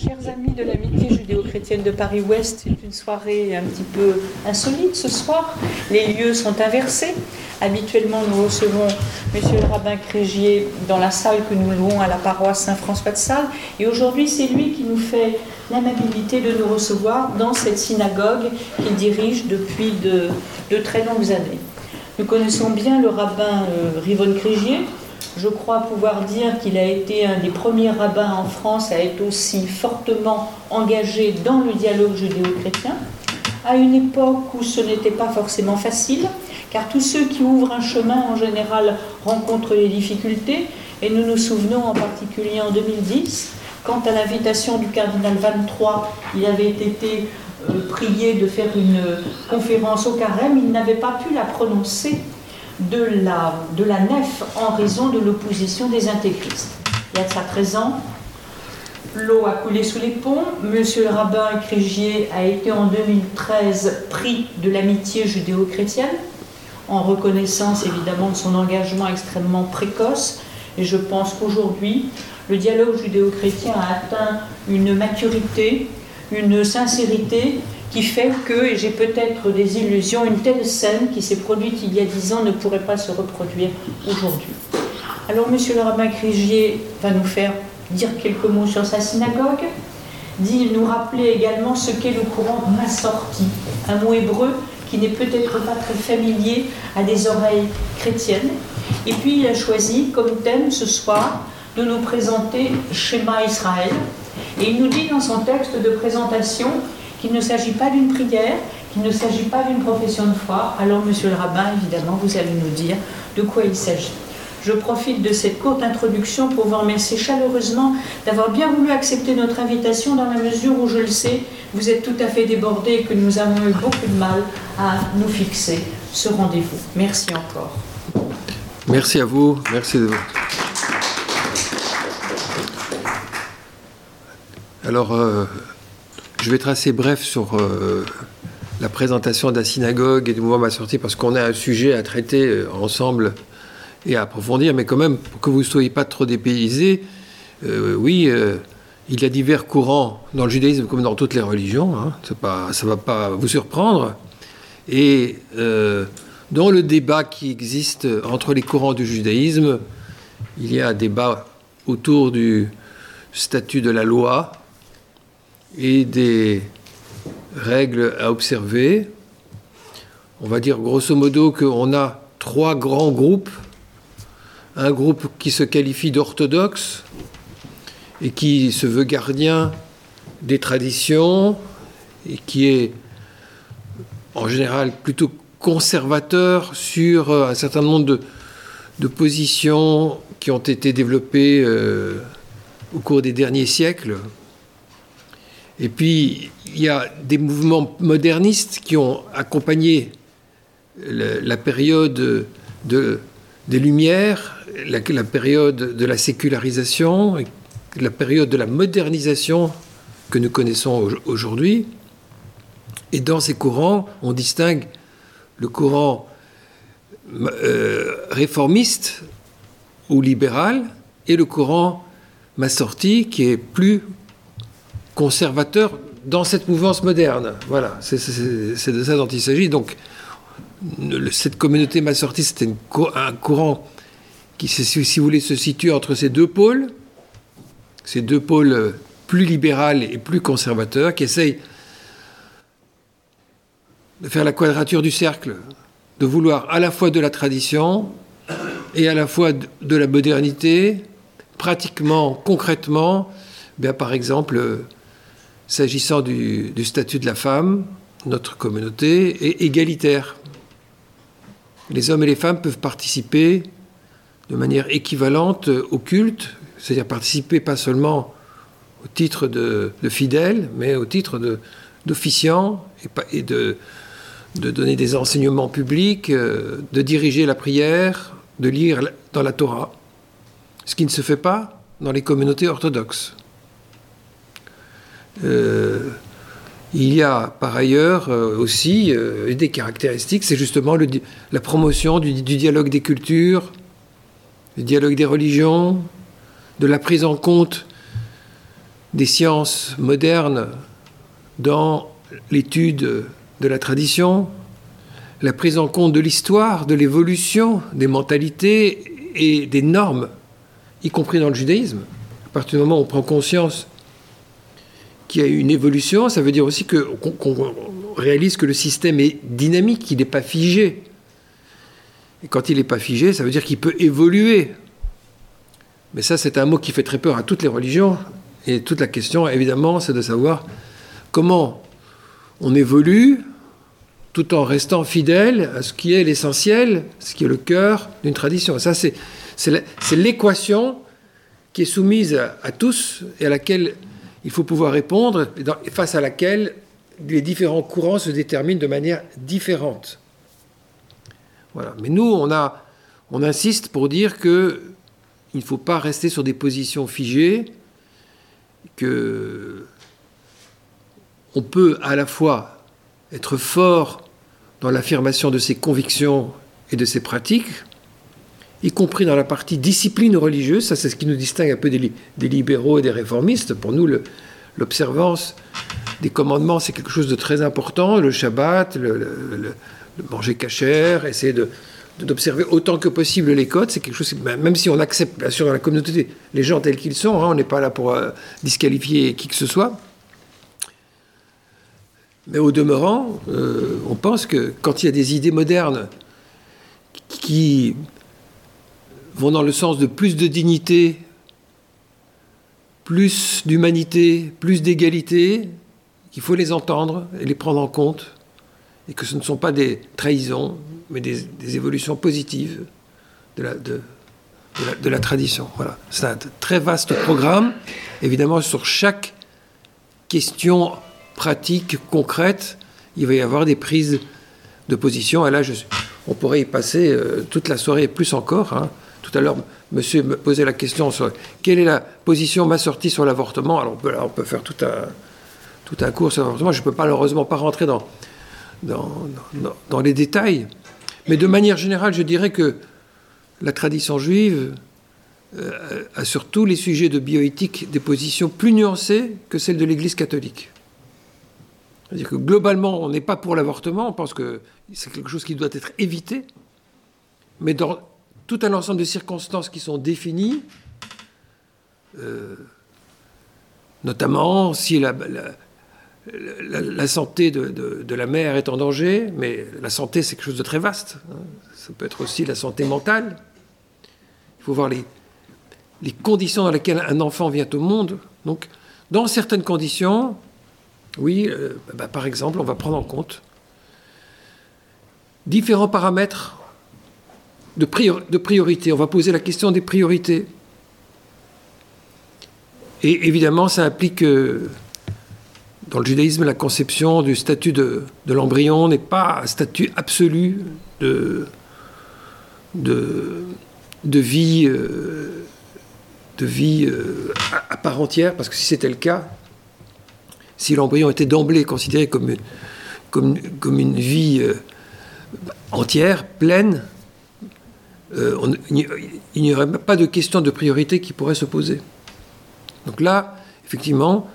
Chers amis de l'amitié judéo-chrétienne de Paris-Ouest, c'est une soirée un petit peu insolite ce soir. Les lieux sont inversés. Habituellement, nous recevons Monsieur le rabbin Crégier dans la salle que nous louons à la paroisse Saint-François de Sales. Et aujourd'hui, c'est lui qui nous fait l'amabilité de nous recevoir dans cette synagogue qu'il dirige depuis de, très longues années. Nous connaissons bien le rabbin euh, Rivon Crégier, je crois pouvoir dire qu'il a été un des premiers rabbins en France à être aussi fortement engagé dans le dialogue judéo-chrétien, à une époque où ce n'était pas forcément facile, car tous ceux qui ouvrent un chemin en général rencontrent les difficultés, et nous nous souvenons en particulier en 2010, quand à l'invitation du cardinal 23, il avait été euh, prié de faire une conférence au carême, il n'avait pas pu la prononcer de la, de la nef en raison de l'opposition des intégristes. Il y a de ça 13 ans, l'eau a coulé sous les ponts. Monsieur le rabbin Crégier a été en 2013 pris de l'amitié judéo-chrétienne, en reconnaissance évidemment de son engagement extrêmement précoce. Et je pense qu'aujourd'hui, le dialogue judéo-chrétien a atteint une maturité, une sincérité qui fait que, j'ai peut-être des illusions, une telle scène qui s'est produite il y a dix ans ne pourrait pas se reproduire aujourd'hui. Alors, Monsieur le rabbin Crigier va nous faire dire quelques mots sur sa synagogue, dit nous rappeler également ce qu'est le courant Massorti, un mot hébreu qui n'est peut-être pas très familier à des oreilles chrétiennes. Et puis il a choisi comme thème ce soir de nous présenter Shema Israël. Et il nous dit dans son texte de présentation qu'il ne s'agit pas d'une prière, qu'il ne s'agit pas d'une profession de foi. Alors, monsieur le rabbin, évidemment, vous allez nous dire de quoi il s'agit. Je profite de cette courte introduction pour vous remercier chaleureusement d'avoir bien voulu accepter notre invitation dans la mesure où je le sais, vous êtes tout à fait débordé et que nous avons eu beaucoup de mal à nous fixer ce rendez-vous. Merci encore. Merci à vous. Merci de vous. Alors, euh, je vais être assez bref sur euh, la présentation de la synagogue et du mouvement sortie parce qu'on a un sujet à traiter euh, ensemble et à approfondir, mais quand même, pour que vous ne soyez pas trop dépaysés, euh, oui, il y a divers courants dans le judaïsme comme dans toutes les religions, hein, ça ne va pas vous surprendre. Et dans le débat qui existe entre les courants du judaïsme, il y a un débat autour du statut de la loi, et des règles à observer. On va dire grosso modo qu'on a trois grands groupes. Un groupe qui se qualifie d'orthodoxe et qui se veut gardien des traditions et qui est en général plutôt conservateur sur un certain nombre de, positions qui ont été développées euh, au cours des derniers siècles, et puis, il y a des mouvements modernistes qui ont accompagné la période de, des Lumières, la, période de la sécularisation, la période de la modernisation que nous connaissons aujourd'hui. Et dans ces courants, on distingue le courant euh, réformiste ou libéral et le courant massorti qui est plus conservateur dans cette mouvance moderne. Voilà, c'est de ça dont il s'agit. Donc, cette communauté m'a sorti, c'était un courant qui, si vous voulez, se situe entre ces deux pôles, ces deux pôles plus libéral et plus conservateurs, qui essayent de faire la quadrature du cercle, de vouloir à la fois de la tradition et à la fois de la modernité, pratiquement, concrètement, bien, par exemple, S'agissant du, statut de la femme, notre communauté est égalitaire. Les hommes et les femmes peuvent participer de manière équivalente au culte, c'est-à-dire participer pas seulement au titre de, fidèle, mais au titre d'officiant et, de, donner des enseignements publics, euh, de diriger la prière, de lire dans la Torah. Ce qui ne se fait pas dans les communautés orthodoxes. Euh, il y a par ailleurs euh, aussi euh, des caractéristiques, c'est justement la promotion du, dialogue des cultures, du dialogue des religions, de la prise en compte des sciences modernes dans l'étude de la tradition, la prise en compte de l'histoire, de l'évolution des mentalités et des normes, y compris dans le judaïsme. À partir du moment où on prend conscience qu'il y a une évolution, ça veut dire aussi qu'on réalise que le système est dynamique, il n'est pas figé. Et quand il n'est pas figé, ça veut dire qu'il peut évoluer. Mais ça, c'est un mot qui fait très peur à toutes les religions. Et toute la question, évidemment, c'est de savoir comment on évolue tout en restant fidèle à ce qui est l'essentiel, ce qui est le cœur d'une tradition. Ça, c'est l'équation qui est soumise à, tous et à laquelle il faut pouvoir répondre, face à laquelle les différents courants se déterminent de manière différente. Mais nous, on, on insiste pour dire que il ne faut pas rester sur des positions figées, que on peut à la fois être fort dans l'affirmation de ses convictions et de ses pratiques, y compris dans la partie discipline religieuse, ça c'est ce qui nous distingue un peu des, libéraux et des réformistes. Pour nous, l'observance des commandements, c'est quelque chose de très important, le Shabbat, le, manger cachère, essayer de, d'observer autant que possible les codes, c'est quelque chose, même si on accepte bien sûr dans la communauté les gens tels qu'ils sont, hein, on n'est pas là pour euh, disqualifier qui que ce soit, mais au demeurant, euh, on pense que quand il y a des idées modernes qui vont dans le sens de plus de dignité, plus d'humanité, plus d'égalité, qu'il faut les entendre et les prendre en compte, et que ce ne sont pas des trahisons, mais des, évolutions positives de la, de, la tradition. Voilà. C'est un très vaste programme, évidemment, sur chaque question pratique, concrète, il va y avoir des prises de position. Et là, on pourrait y passer euh, toute la soirée, plus encore. Hein. Tout à l'heure, monsieur me posait la question sur quelle est la position ma sortie sur l'avortement. Alors, on peut, faire tout un, cours sur l'avortement. Je ne peux malheureusement pas rentrer dans, les détails. Mais de manière générale, je dirais que la tradition juive euh, a sur tous les sujets de bioéthique des positions plus nuancées que celles de l'Église catholique. C'est-à-dire que globalement, on n'est pas pour l'avortement, on pense que c'est quelque chose qui doit être évité, mais dans tout un ensemble de circonstances qui sont définies, euh, notamment si la, santé de, la mère est en danger, mais la santé c'est quelque chose de très vaste, hein. ça peut être aussi la santé mentale. Il faut voir les, conditions dans lesquelles un enfant vient au monde. Donc, dans certaines conditions, oui, euh, bah, par exemple, on va prendre en compte différents paramètres de, priorité. On va poser la question des priorités. Et évidemment, ça implique que dans le judaïsme, la conception du statut de, l'embryon n'est pas un statut absolu de, vie, euh, euh, à part entière, parce que si c'était le cas, si l'embryon était d'emblée considéré comme, une vie euh, entière, pleine, euh, il n'y aurait pas de question de priorité qui pourrait se poser. Donc là, effectivement,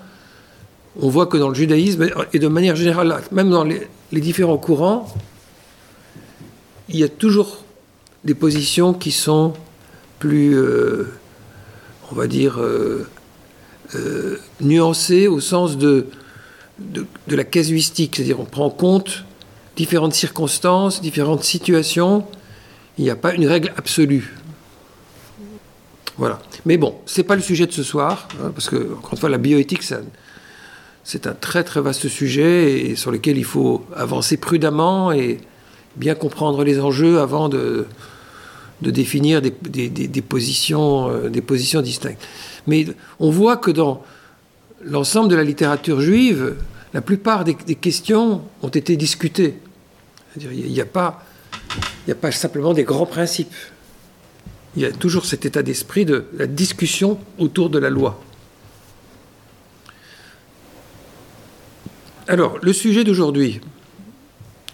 on voit que dans le judaïsme, et de manière générale, même dans les, différents courants, il y a toujours des positions qui sont plus, euh, on va dire, euh, nuancé au sens de, de, la casuistique, c'est-à-dire on prend en compte différentes circonstances, différentes situations. Il n'y a pas une règle absolue. Voilà. Mais bon, c'est pas le sujet de ce soir, hein, parce que, encore une fois, la bioéthique, c'est un très très vaste sujet et sur lequel il faut avancer prudemment et bien comprendre les enjeux avant de, définir des, des, positions, euh, des positions distinctes. Mais on voit que dans l'ensemble de la littérature juive, la plupart des, questions ont été discutées. Il n'y a, pas, a pas simplement des grands principes. Il y a toujours cet état d'esprit de la discussion autour de la loi. Alors, le sujet d'aujourd'hui,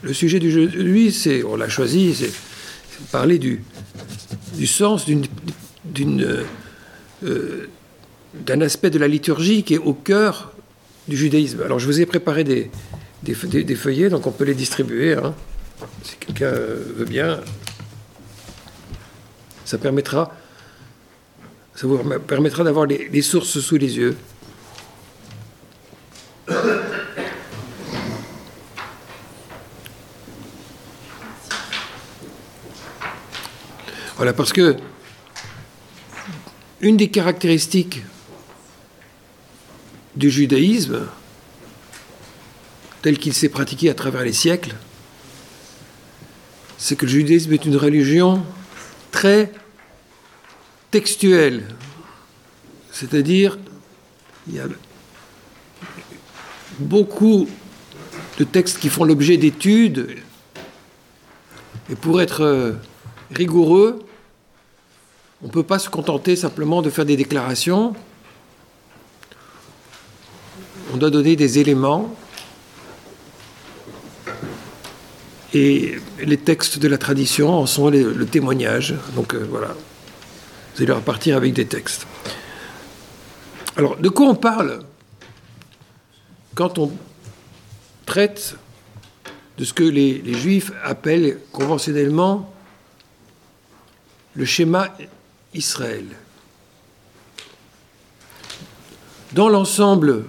le sujet d'aujourd'hui, c'est, on l'a choisi, c'est parler du, sens d'une, d'une, euh, d'un aspect de la liturgie qui est au cœur du judaïsme. Alors je vous ai préparé des, des, feuillets, donc on peut les distribuer, hein. Si quelqu'un veut bien. Ça permettra, ça vous permettra d'avoir les sources sous les yeux. Voilà, parce que une des caractéristiques du judaïsme, tel qu'il s'est pratiqué à travers les siècles, c'est que le judaïsme est une religion très textuelle. C'est-à-dire, il y a beaucoup de textes qui font l'objet d'études. Et pour être rigoureux, on ne peut pas se contenter simplement de faire des déclarations. On doit donner des éléments. Et les textes de la tradition en sont le témoignage. Donc euh, voilà. Vous allez repartir avec des textes. Alors, de quoi on parle quand on traite de ce que les Juifs appellent conventionnellement le schéma Israël? Dans l'ensemble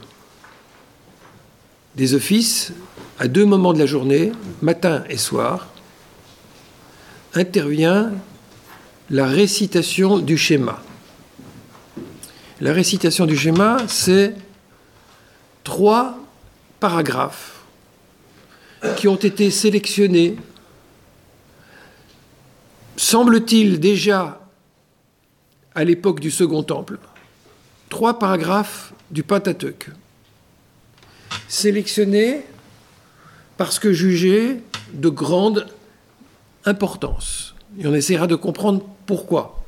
des offices, à deux moments de la journée, matin et soir, intervient la récitation du schéma. La récitation du schéma, c'est trois paragraphes qui ont été sélectionnés, semble-t-il déjà à l'époque du Second Temple, trois paragraphes du Pentateuque, sélectionnés parce que jugés de grande importance. Et on essaiera de comprendre pourquoi.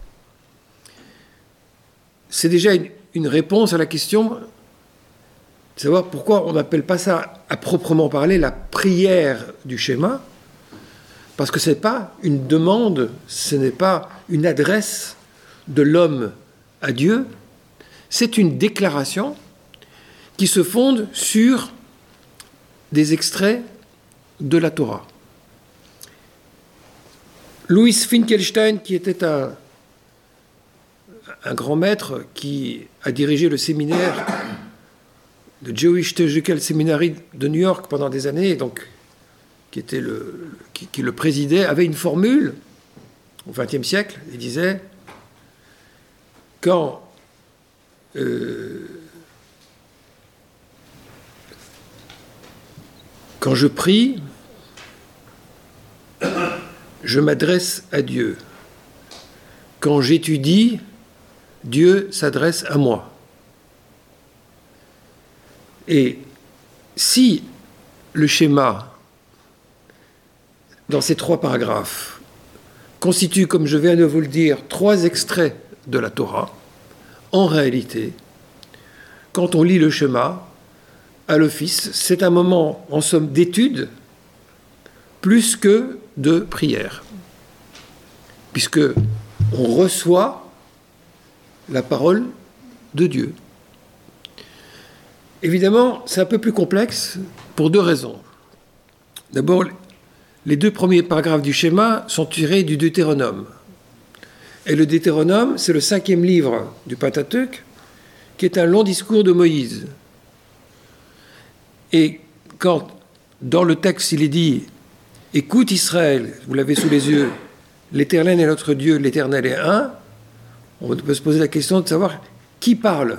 C'est déjà une, réponse à la question de savoir pourquoi on n'appelle pas ça à proprement parler la prière du schéma, parce que ce n'est pas une demande, ce n'est pas une adresse de l'homme à Dieu, c'est une déclaration qui se fonde sur des extraits de la Torah. Louis Finkelstein, qui était un, grand maître qui a dirigé le séminaire de Jewish Theological Seminary de New York pendant des années, donc qui, était le, qui, qui le présidait, avait une formule au XXe siècle. Il disait quand euh, quand je prie, je m'adresse à Dieu. Quand j'étudie, Dieu s'adresse à moi. Et si le schéma, dans ces trois paragraphes, constitue, comme je viens de vous le dire, trois extraits de la Torah, en réalité, quand on lit le schéma à l'office, c'est un moment en somme d'étude plus que de prière, puisque on reçoit la parole de Dieu. Évidemment, c'est un peu plus complexe pour deux raisons. D'abord, les deux premiers paragraphes du schéma sont tirés du Deutéronome. Et le Deutéronome, c'est le cinquième livre du Pentateuque, qui est un long discours de Moïse. Et quand, dans le texte, il est dit Écoute Israël, vous l'avez sous les yeux, l'Éternel est notre Dieu, l'Éternel est un, on peut se poser la question de savoir qui parle.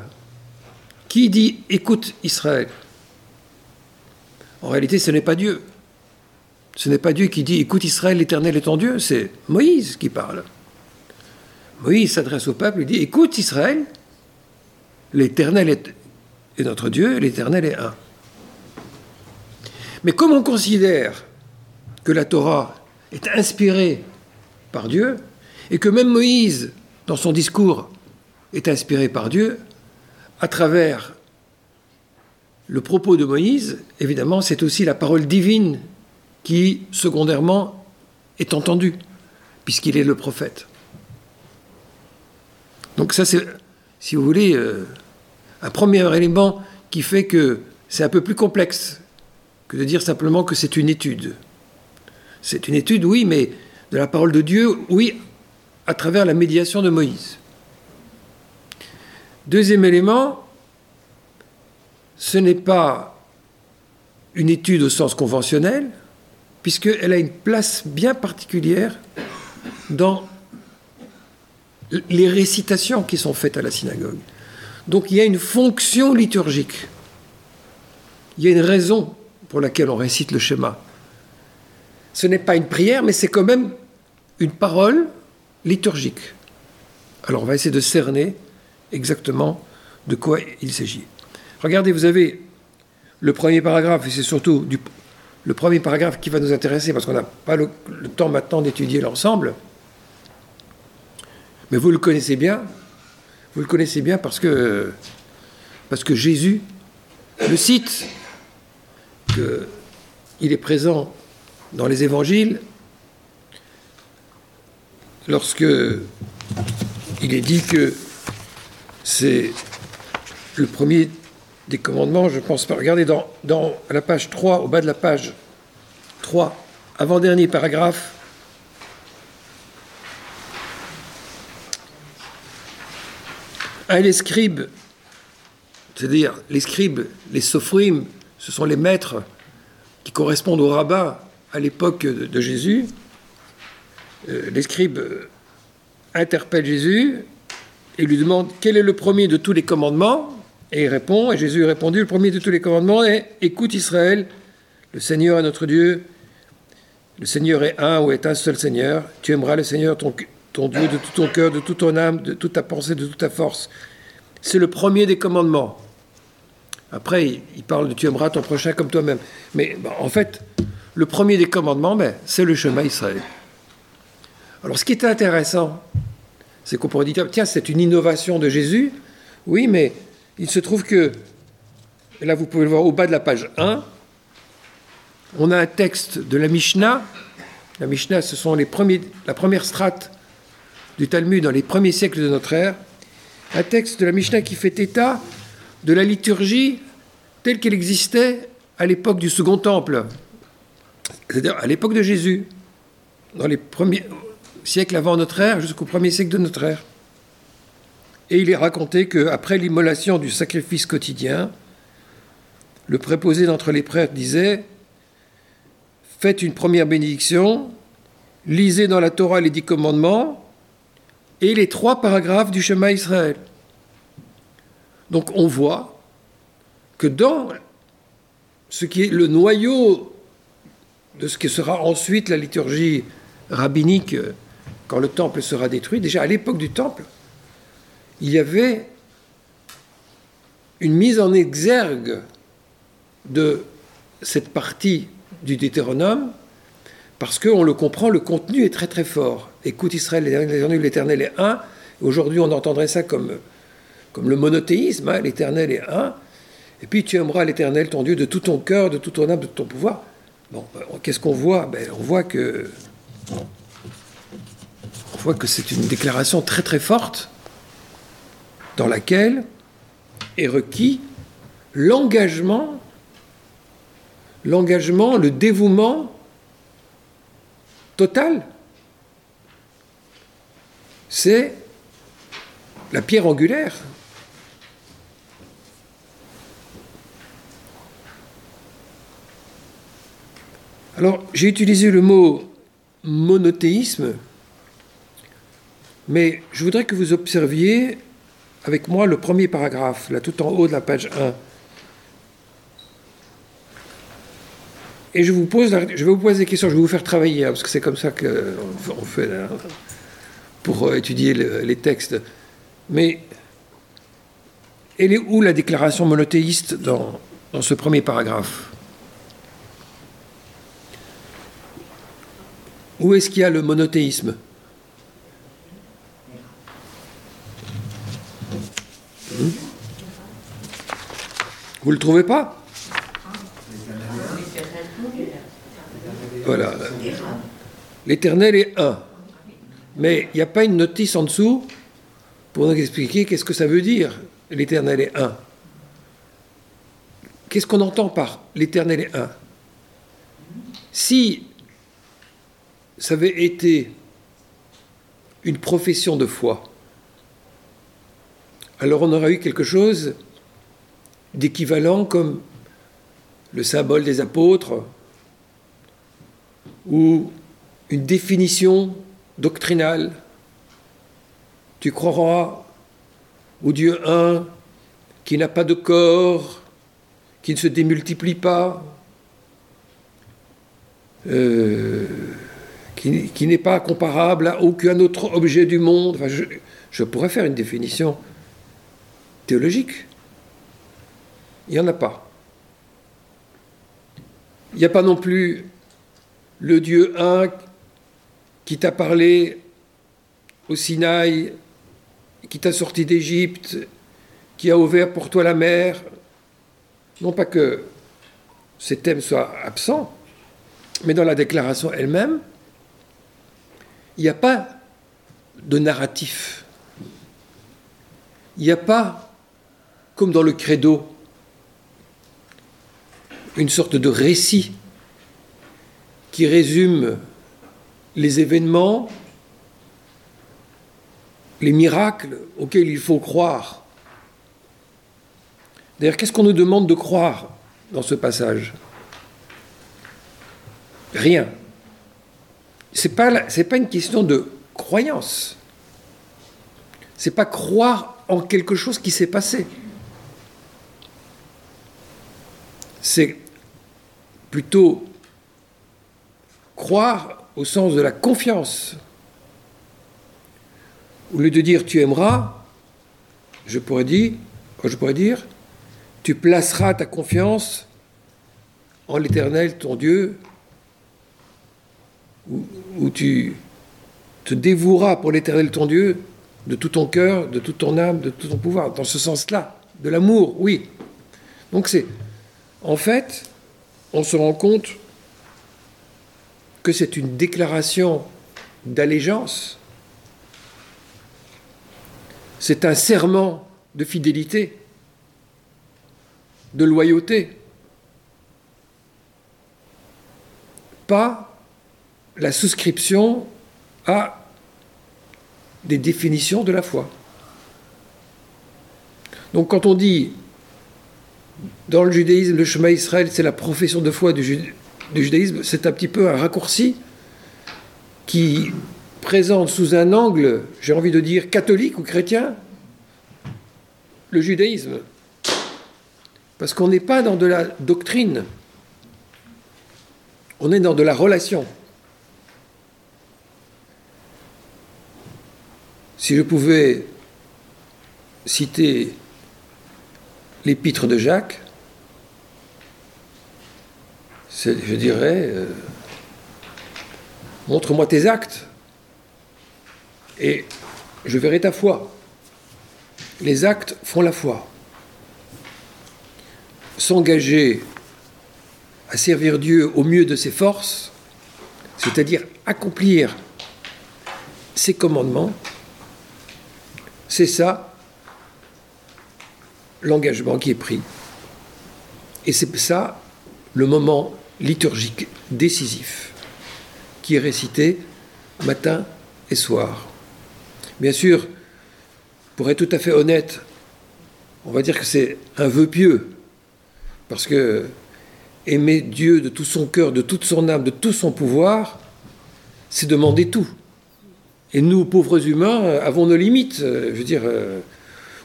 Qui dit Écoute Israël? En réalité, ce n'est pas Dieu. Ce n'est pas Dieu qui dit Écoute Israël, l'Éternel est ton Dieu, c'est Moïse qui parle. Moïse s'adresse au peuple et dit Écoute Israël, l'Éternel est, notre Dieu, l'Éternel est un. Mais comme on considère que la Torah est inspirée par Dieu, et que même Moïse, dans son discours, est inspiré par Dieu, à travers le propos de Moïse, évidemment, c'est aussi la parole divine qui, secondairement, est entendue, puisqu'il est le prophète. Donc ça, c'est, si vous voulez, euh, un premier élément qui fait que c'est un peu plus complexe que de dire simplement que c'est une étude. C'est une étude, oui, mais de la parole de Dieu, oui, à travers la médiation de Moïse. Deuxième élément, ce n'est pas une étude au sens conventionnel, puisqu'elle a une place bien particulière dans les récitations qui sont faites à la synagogue. Donc il y a une fonction liturgique. Il y a une raison pour laquelle on récite le schéma. Ce n'est pas une prière, mais c'est quand même une parole liturgique. Alors on va essayer de cerner exactement de quoi il s'agit. Regardez, vous avez le premier paragraphe, et c'est surtout le premier paragraphe qui va nous intéresser, parce qu'on n'a pas le, temps maintenant d'étudier l'ensemble. Mais vous le connaissez bien. Vous le connaissez bien parce que, parce que Jésus le cite, qu'il est présent dans les évangiles lorsque il est dit que c'est le premier des commandements, je pense pas. Regardez dans, la page 3, au bas de la page 3, avant-dernier paragraphe. Un les scribes, c'est-à-dire les scribes, les sophrim, ce sont les maîtres qui correspondent aux rabbins à l'époque de, Jésus. Euh, les scribes interpellent Jésus et lui demandent quel est le premier de tous les commandements? Et il répond, et Jésus a répondu, le premier de tous les commandements est Écoute Israël, le Seigneur est notre Dieu, le Seigneur est un ou est un seul Seigneur, tu aimeras le Seigneur ton, ton Dieu de tout ton cœur, de toute ton âme, de toute ta pensée, de toute ta force. C'est le premier des commandements. Après, il parle de tu aimeras ton prochain comme toi-même. Mais en fait, le premier des commandements, ben, c'est le chemin Israël. Alors ce qui est intéressant, c'est qu'on pourrait dire, tiens, c'est une innovation de Jésus. Oui, mais il se trouve que, là vous pouvez le voir au bas de la page 1, on a un texte de la Mishnah. La Mishnah, ce sont les premiers, la première strate du Talmud dans les premiers siècles de notre ère. Un texte de la Mishnah qui fait état de la liturgie telle qu'elle existait à l'époque du Second Temple, c'est-à-dire à, l'époque de Jésus, dans les premiers siècles avant notre ère jusqu'au premier siècle de notre ère. Et il est raconté qu'après l'immolation du sacrifice quotidien, le préposé d'entre les prêtres disait Faites une première bénédiction, lisez dans la Torah les dix commandements et les trois paragraphes du chemin Israël. Donc on voit dans ce qui est le noyau de ce qui sera ensuite la liturgie rabbinique quand le temple sera détruit, déjà à l'époque du temple, il y avait une mise en exergue de cette partie du Deutéronome, parce qu'on le comprend, le contenu est très très fort. Écoute Israël, l'Éternel est un. Aujourd'hui, on entendrait ça comme, comme le monothéisme, hein, l'Éternel est un. Et puis tu aimeras l'Éternel, ton Dieu, de tout ton cœur, de toute ton âme, de tout ton pouvoir. Bon, ben, qu'est-ce qu'on voit? Ben, On voit que on voit que c'est une déclaration très très forte dans laquelle est requis l'engagement l'engagement, le dévouement total. C'est la pierre angulaire. Alors, j'ai utilisé le mot monothéisme, mais je voudrais que vous observiez avec moi le premier paragraphe, là tout en haut de la page 1. Et je, vous pose vais vous poser des questions, je vais vous faire travailler, hein, parce que c'est comme ça qu'on fait pour euh, étudier les textes. Mais elle est où la déclaration monothéiste dans ce premier paragraphe? Où est-ce qu'il y a le monothéisme hmm Vous ne le trouvez pas Voilà. L'éternel est un. Mais il n'y a pas une notice en dessous pour nous expliquer qu'est-ce que ça veut dire l'éternel est un. qu'est-ce qu'on entend par l'éternel est un? Si ça avait été une profession de foi, alors on aurait eu quelque chose d'équivalent comme le symbole des apôtres ou une définition doctrinale. Tu croiras au Dieu un qui n'a pas de corps, qui ne se démultiplie pas, euh, qui, n'est pas comparable à aucun autre objet du monde. je pourrais faire une définition théologique. Il n'y en a pas. Il n'y a pas non plus le Dieu un qui t'a parlé au Sinaï, qui t'a sorti d'Égypte, qui a ouvert pour toi la mer. Non pas que ces thèmes soient absents, mais dans la déclaration elle-même, il n'y a pas de narratif. Il n'y a pas, comme dans le credo, une sorte de récit qui résume les événements, les miracles auxquels il faut croire. D'ailleurs, qu'est-ce qu'on nous demande de croire dans ce passage? Rien. Ce n'est pas, pas une question de croyance. C'est pas croire en quelque chose qui s'est passé. C'est plutôt croire au sens de la confiance. Au lieu de dire tu aimeras, je pourrais dire, je pourrais dire tu placeras ta confiance en l'Éternel, ton Dieu, où, tu te dévoueras pour l'Éternel, ton Dieu, de tout ton cœur, de toute ton âme, de tout ton pouvoir, dans ce sens-là, de l'amour, oui. Donc c'est, en fait, on se rend compte que c'est une déclaration d'allégeance, c'est un serment de fidélité, de loyauté, pas la souscription à des définitions de la foi. Donc quand on dit dans le judaïsme, le chemin Israël, c'est la profession de foi du, judaïsme, c'est un petit peu un raccourci qui présente sous un angle, j'ai envie de dire, catholique ou chrétien, le judaïsme. Parce qu'on n'est pas dans de la doctrine, on est dans de la relation. Si je pouvais citer l'épître de Jacques, je dirais, euh, montre-moi tes actes et je verrai ta foi. Les actes font la foi. S'engager à servir Dieu au mieux de ses forces, c'est-à-dire accomplir ses commandements, c'est ça l'engagement qui est pris. Et c'est ça le moment liturgique décisif qui est récité matin et soir. Bien sûr, pour être tout à fait honnête, on va dire que c'est un vœu pieux, parce que aimer Dieu de tout son cœur, de toute son âme, de tout son pouvoir, c'est demander tout. Et nous, pauvres humains, avons nos limites. Je veux dire, euh,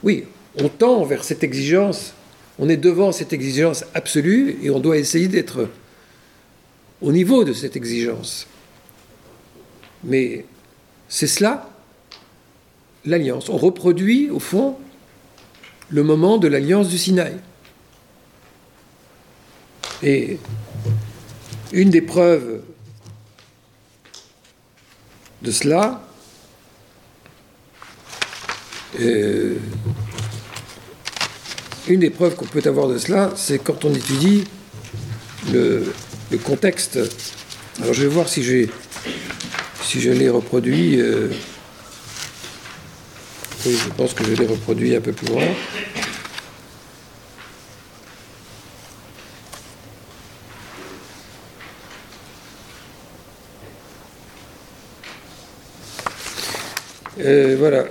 oui, on tend vers cette exigence, on est devant cette exigence absolue et on doit essayer d'être au niveau de cette exigence. Mais c'est cela, l'alliance. On reproduit, au fond, le moment de l'alliance du Sinaï. Et une des preuves de cela, euh, une des preuves qu'on peut avoir de cela, c'est quand on étudie le, contexte. Alors je vais voir si j'ai si je l'ai reproduit. Euh, oui, je pense que je l'ai reproduit un peu plus loin. Euh, voilà.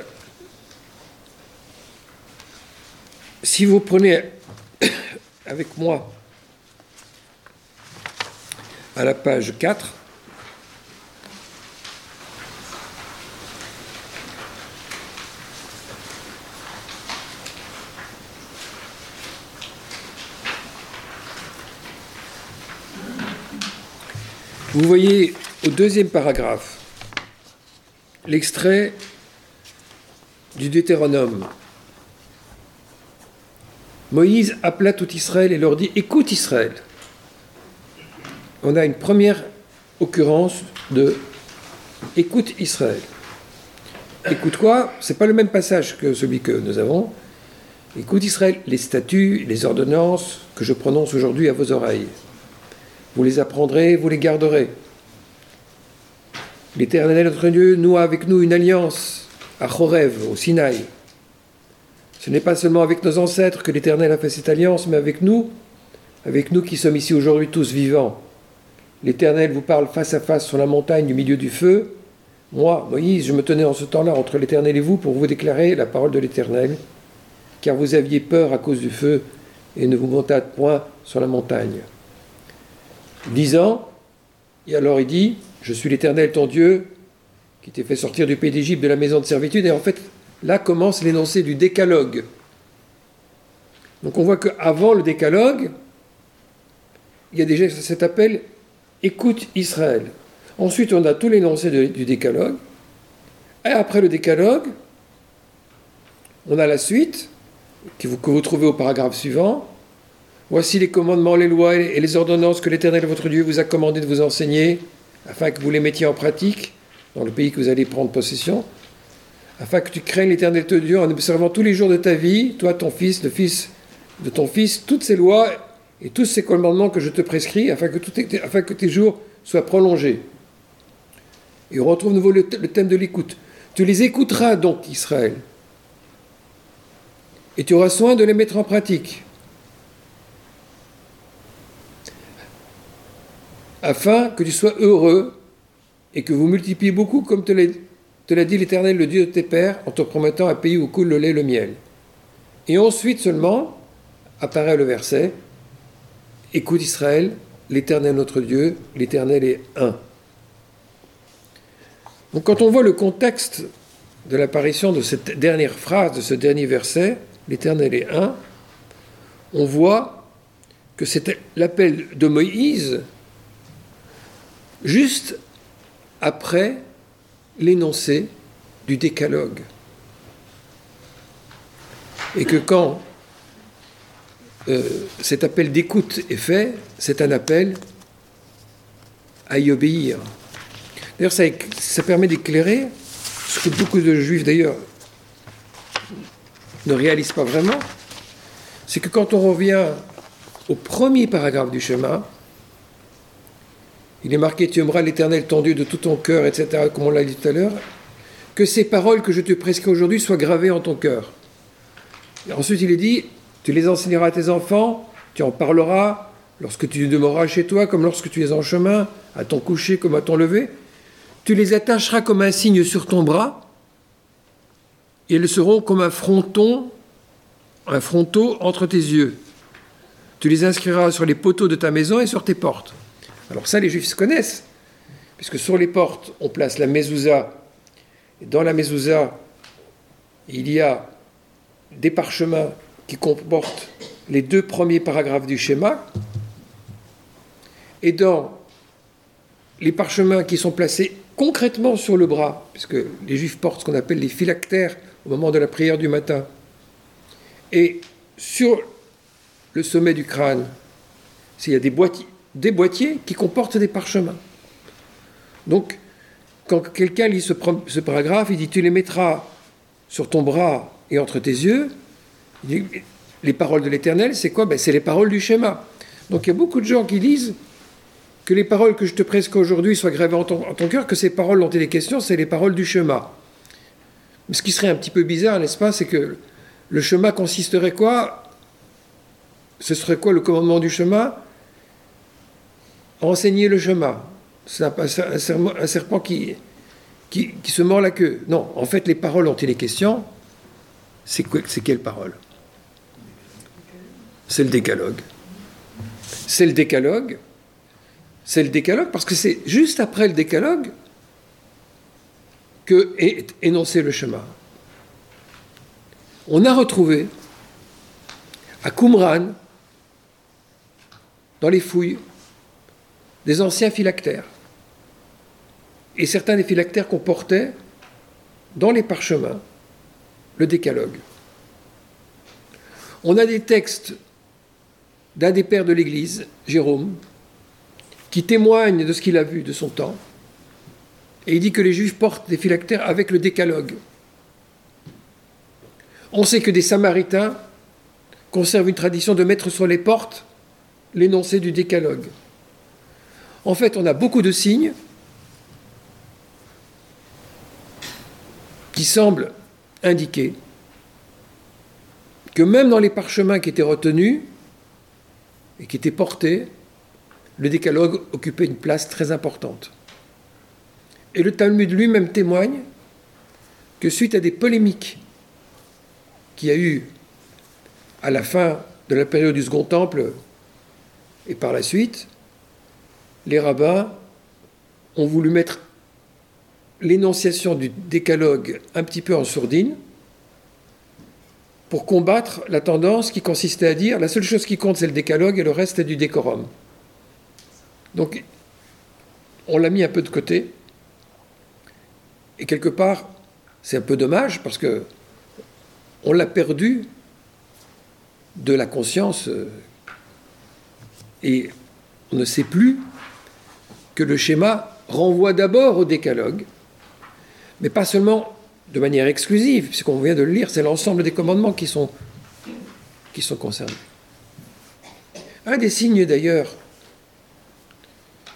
Si vous prenez avec moi à la page 4, Vous voyez au deuxième paragraphe l'extrait du Deutéronome. Moïse appela tout Israël et leur dit Écoute Israël. On a une première occurrence de Écoute Israël. Écoute quoi? C'est pas le même passage que celui que nous avons. Écoute Israël, les statuts, les ordonnances que je prononce aujourd'hui à vos oreilles. Vous les apprendrez, vous les garderez. L'Éternel, notre Dieu, noue avec nous une alliance à Chorev, au Sinaï. Ce n'est pas seulement avec nos ancêtres que l'Éternel a fait cette alliance, mais avec nous, avec nous qui sommes ici aujourd'hui tous vivants. L'Éternel vous parle face à face sur la montagne du milieu du feu. Moi, Moïse, je me tenais en ce temps-là entre l'Éternel et vous pour vous déclarer la parole de l'Éternel, car vous aviez peur à cause du feu et ne vous montâtes point sur la montagne ans, et alors il dit, je suis l'Éternel ton Dieu, qui t'ai fait sortir du pays d'Égypte de la maison de servitude, et en fait, là commence l'énoncé du décalogue. Donc on voit qu'avant le décalogue, il y a déjà cet appel Écoute Israël. Ensuite, on a tout l'énoncé du décalogue. Et après le décalogue, on a la suite, que vous trouvez au paragraphe suivant, Voici les commandements, les lois et les ordonnances que l'Éternel votre Dieu vous a commandé de vous enseigner, afin que vous les mettiez en pratique dans le pays que vous allez prendre possession, afin que tu craignes l'Éternel ton Dieu en observant tous les jours de ta vie, toi, ton fils, le fils de ton fils, toutes ces lois et tous ces commandements que je te prescris, afin que, tes jours soient prolongés. Et on retrouve nouveau le thème de l'écoute. Tu les écouteras donc, Israël, et tu auras soin de les mettre en pratique. afin que tu sois heureux et que vous multipliez beaucoup comme te l'a dit l'Éternel, le Dieu de tes pères, en te promettant un pays où coule le lait et le miel. Et ensuite seulement apparaît le verset Écoute Israël, l'Éternel notre Dieu, l'Éternel est un. Donc quand on voit le contexte de l'apparition de cette dernière phrase, de ce dernier verset, l'Éternel est un, on voit que c'est l'appel de Moïse juste après l'énoncé du décalogue. Et que quand euh, cet appel d'écoute est fait, c'est un appel à y obéir. D'ailleurs, ça, permet d'éclairer ce que beaucoup de juifs, d'ailleurs, ne réalisent pas vraiment, c'est que quand on revient au premier paragraphe du chemin, il est marqué Tu aimeras l'Éternel ton Dieu de tout ton cœur, etc., comme on l'a dit tout à l'heure. Que ces paroles que je te prescris aujourd'hui soient gravées en ton cœur. ensuite, il est dit Tu les enseigneras à tes enfants, tu en parleras lorsque tu demeureras chez toi, comme lorsque tu es en chemin, à ton coucher comme à ton lever. Tu les attacheras comme un signe sur ton bras, et elles seront comme un fronton, un fronteau entre tes yeux. Tu les inscriras sur les poteaux de ta maison et sur tes portes. Alors ça, les juifs se connaissent, puisque sur les portes, on place la mezouza. Dans la mezouza, il y a des parchemins qui comportent les deux premiers paragraphes du schéma. Et dans les parchemins qui sont placés concrètement sur le bras, puisque les juifs portent ce qu'on appelle les phylactères au moment de la prière du matin, et sur le sommet du crâne, s'il y a des boîtiers, des boîtiers qui comportent des parchemins. Donc, quand quelqu'un lit ce, paragraphe, il dit Tu les mettras sur ton bras et entre tes yeux. les paroles de l'Éternel, c'est quoi? Ben, C'est les paroles du schéma. Donc il y a beaucoup de gens qui disent que les paroles que je te prescris aujourd'hui soient gravées en ton, cœur, que ces paroles dont il est question, c'est les paroles du schéma. Mais ce qui serait un petit peu bizarre, n'est-ce pas C'est que le schéma consisterait quoi? Ce serait quoi le commandement du schéma? Enseigner le chemin. C'est un, serpent qui, qui, se mord la queue. Non, en fait, les paroles dont il est question, c'est quelle parole? C'est le décalogue. C'est le décalogue. C'est le décalogue parce que c'est juste après le décalogue que est énoncé le chemin. On a retrouvé à Qumran, dans les fouilles, des anciens phylactères. Et certains des phylactères comportaient, dans les parchemins, le décalogue. On a des textes d'un des pères de l'Église, Jérôme, qui témoigne de ce qu'il a vu de son temps. Et il dit que les Juifs portent des phylactères avec le décalogue. On sait que des Samaritains conservent une tradition de mettre sur les portes l'énoncé du décalogue. En fait, on a beaucoup de signes qui semblent indiquer que même dans les parchemins qui étaient retenus et qui étaient portés, le décalogue occupait une place très importante. Et le Talmud lui-même témoigne que suite à des polémiques qu'il y a eu à la fin de la période du Second Temple et par la suite, les rabbins ont voulu mettre l'énonciation du décalogue un petit peu en sourdine pour combattre la tendance qui consistait à dire la seule chose qui compte c'est le décalogue et le reste est du décorum. Donc on l'a mis un peu de côté et quelque part c'est un peu dommage parce que on l'a perdu de la conscience euh, et on ne sait plus que le schéma renvoie d'abord au décalogue, mais pas seulement de manière exclusive, puisqu'on vient de le lire, c'est l'ensemble des commandements qui sont, qui sont concernés. Un des signes d'ailleurs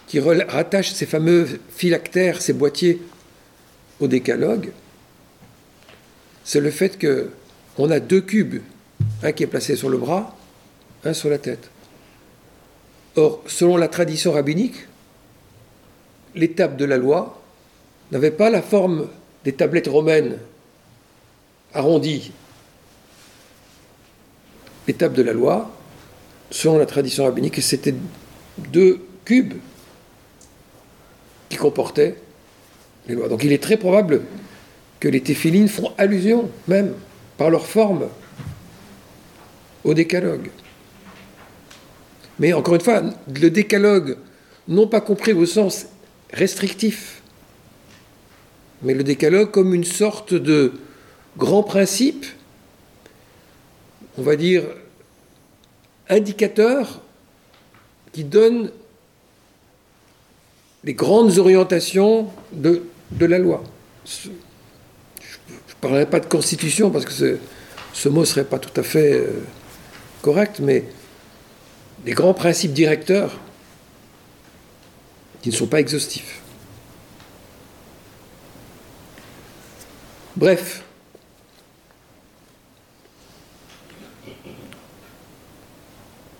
qui rattache ces fameux phylactères, ces boîtiers au décalogue, c'est le fait qu'on a deux cubes, un qui est placé sur le bras, un sur la tête. Or, selon la tradition rabbinique, l'étape de la loi n'avait pas la forme des tablettes romaines arrondies. L'étape de la loi, selon la tradition rabbinique, c'était deux cubes qui comportaient les lois. Donc il est très probable que les téphilines font allusion, même par leur forme, au décalogue. Mais encore une fois, le décalogue, non pas compris au sens restrictif, mais le décalogue comme une sorte de grand principe, on va dire, indicateur qui donne les grandes orientations de, la loi. Je ne parlerai pas de constitution parce que ce, mot ne serait pas tout à fait euh, correct, mais des grands principes directeurs qui ne sont pas exhaustifs. Bref,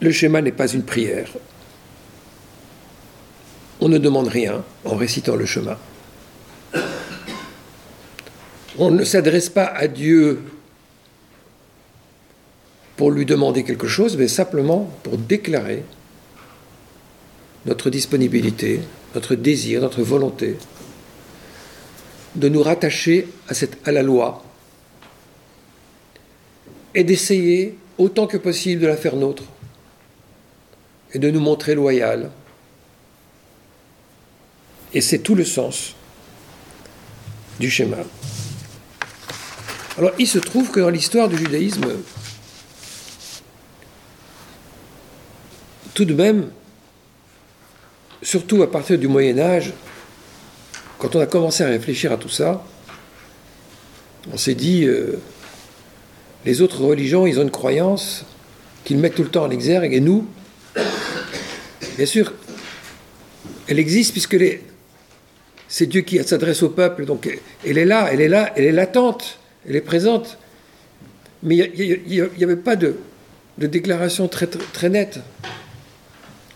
le schéma n'est pas une prière. On ne demande rien en récitant le chemin. On ne s'adresse pas à Dieu pour lui demander quelque chose, mais simplement pour déclarer notre disponibilité, notre désir, notre volonté de nous rattacher à, cette, à la loi et d'essayer autant que possible de la faire nôtre et de nous montrer loyal. Et c'est tout le sens du schéma. Alors il se trouve que dans l'histoire du judaïsme, tout de même, surtout à partir du Moyen Âge, quand on a commencé à réfléchir à tout ça, on s'est dit, euh, les autres religions, ils ont une croyance qu'ils mettent tout le temps en exergue, et nous, bien sûr, elle existe puisque c'est Dieu qui s'adresse au peuple, donc elle est là, elle est là, elle est latente, elle est présente. Mais il n'y avait pas de, déclaration très, très nette.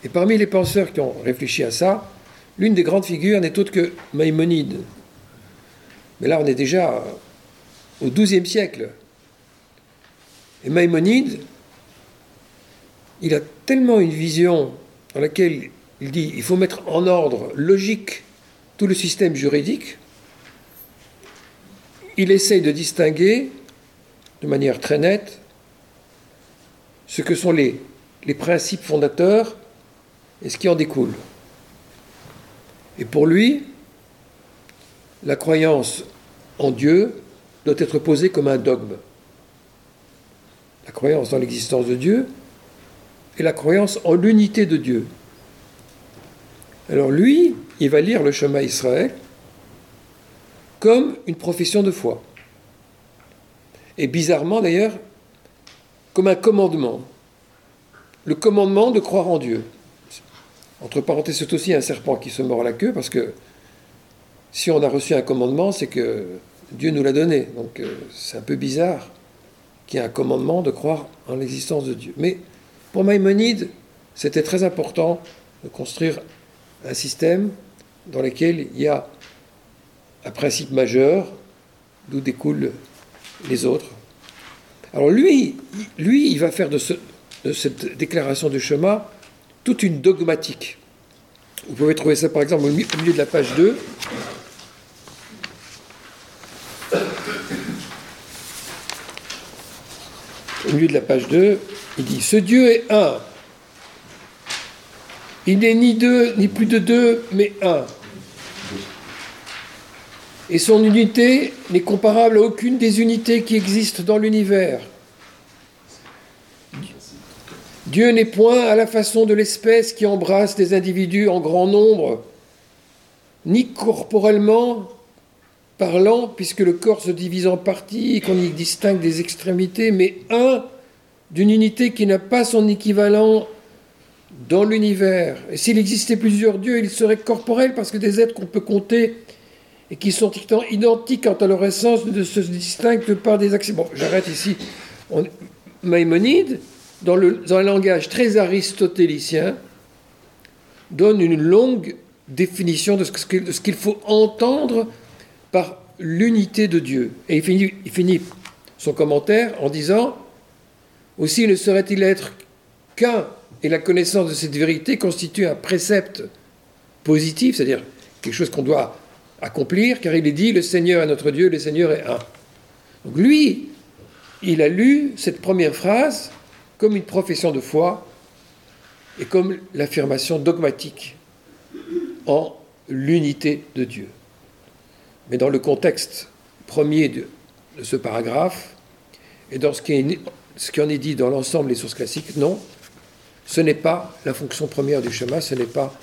Et parmi les penseurs qui ont réfléchi à ça, l'une des grandes figures n'est autre que Maïmonide. Mais là, on est déjà au XIIe siècle. Et Maïmonide, il a tellement une vision dans laquelle il dit il faut mettre en ordre logique tout le système juridique. Il essaye de distinguer de manière très nette ce que sont les, les principes fondateurs et ce qui en découle. Et pour lui, la croyance en Dieu doit être posée comme un dogme. La croyance dans l'existence de Dieu et la croyance en l'unité de Dieu. Alors lui, il va lire le chemin Israël comme une profession de foi. Et bizarrement d'ailleurs, comme un commandement. Le commandement de croire en Dieu. Entre parenthèses, c'est aussi un serpent qui se mord la queue, parce que si on a reçu un commandement, c'est que Dieu nous l'a donné. Donc euh, c'est un peu bizarre qu'il y ait un commandement de croire en l'existence de Dieu. Mais pour Maïmonide, c'était très important de construire un système dans lequel il y a un principe majeur d'où découlent les autres. Alors lui, lui, il va faire de, de cette déclaration de chemin toute une dogmatique. Vous pouvez trouver ça par exemple au milieu de la page 2. Au milieu de la page 2, il dit Ce Dieu est un. Il n'est ni deux, ni plus de deux, mais un. Et son unité n'est comparable à aucune des unités qui existent dans l'univers. Dieu n'est point à la façon de l'espèce qui embrasse des individus en grand nombre, ni corporellement parlant, puisque le corps se divise en parties et qu'on y distingue des extrémités, mais un d'une unité qui n'a pas son équivalent dans l'univers. Et s'il existait plusieurs dieux, ils seraient corporels parce que des êtres qu'on peut compter et qui sont identiques quant à leur essence ne se distinguent par des accès. Bon, j'arrête ici. Maïmonide, dans, le, dans un langage très aristotélicien, donne une longue définition de ce qu'il faut entendre par l'unité de Dieu. Et il finit, son commentaire en disant Aussi ne serait-il être qu'un, et la connaissance de cette vérité constitue un précepte positif, c'est-à-dire quelque chose qu'on doit accomplir, car il est dit Le Seigneur est notre Dieu, le Seigneur est un. Donc lui, il a lu cette première phrase comme une profession de foi et comme l'affirmation dogmatique en l'unité de Dieu. Mais dans le contexte premier de, ce paragraphe, et dans ce qui, ce qui en est dit dans l'ensemble des sources classiques, non, ce n'est pas la fonction première du chemin, ce n'est pas,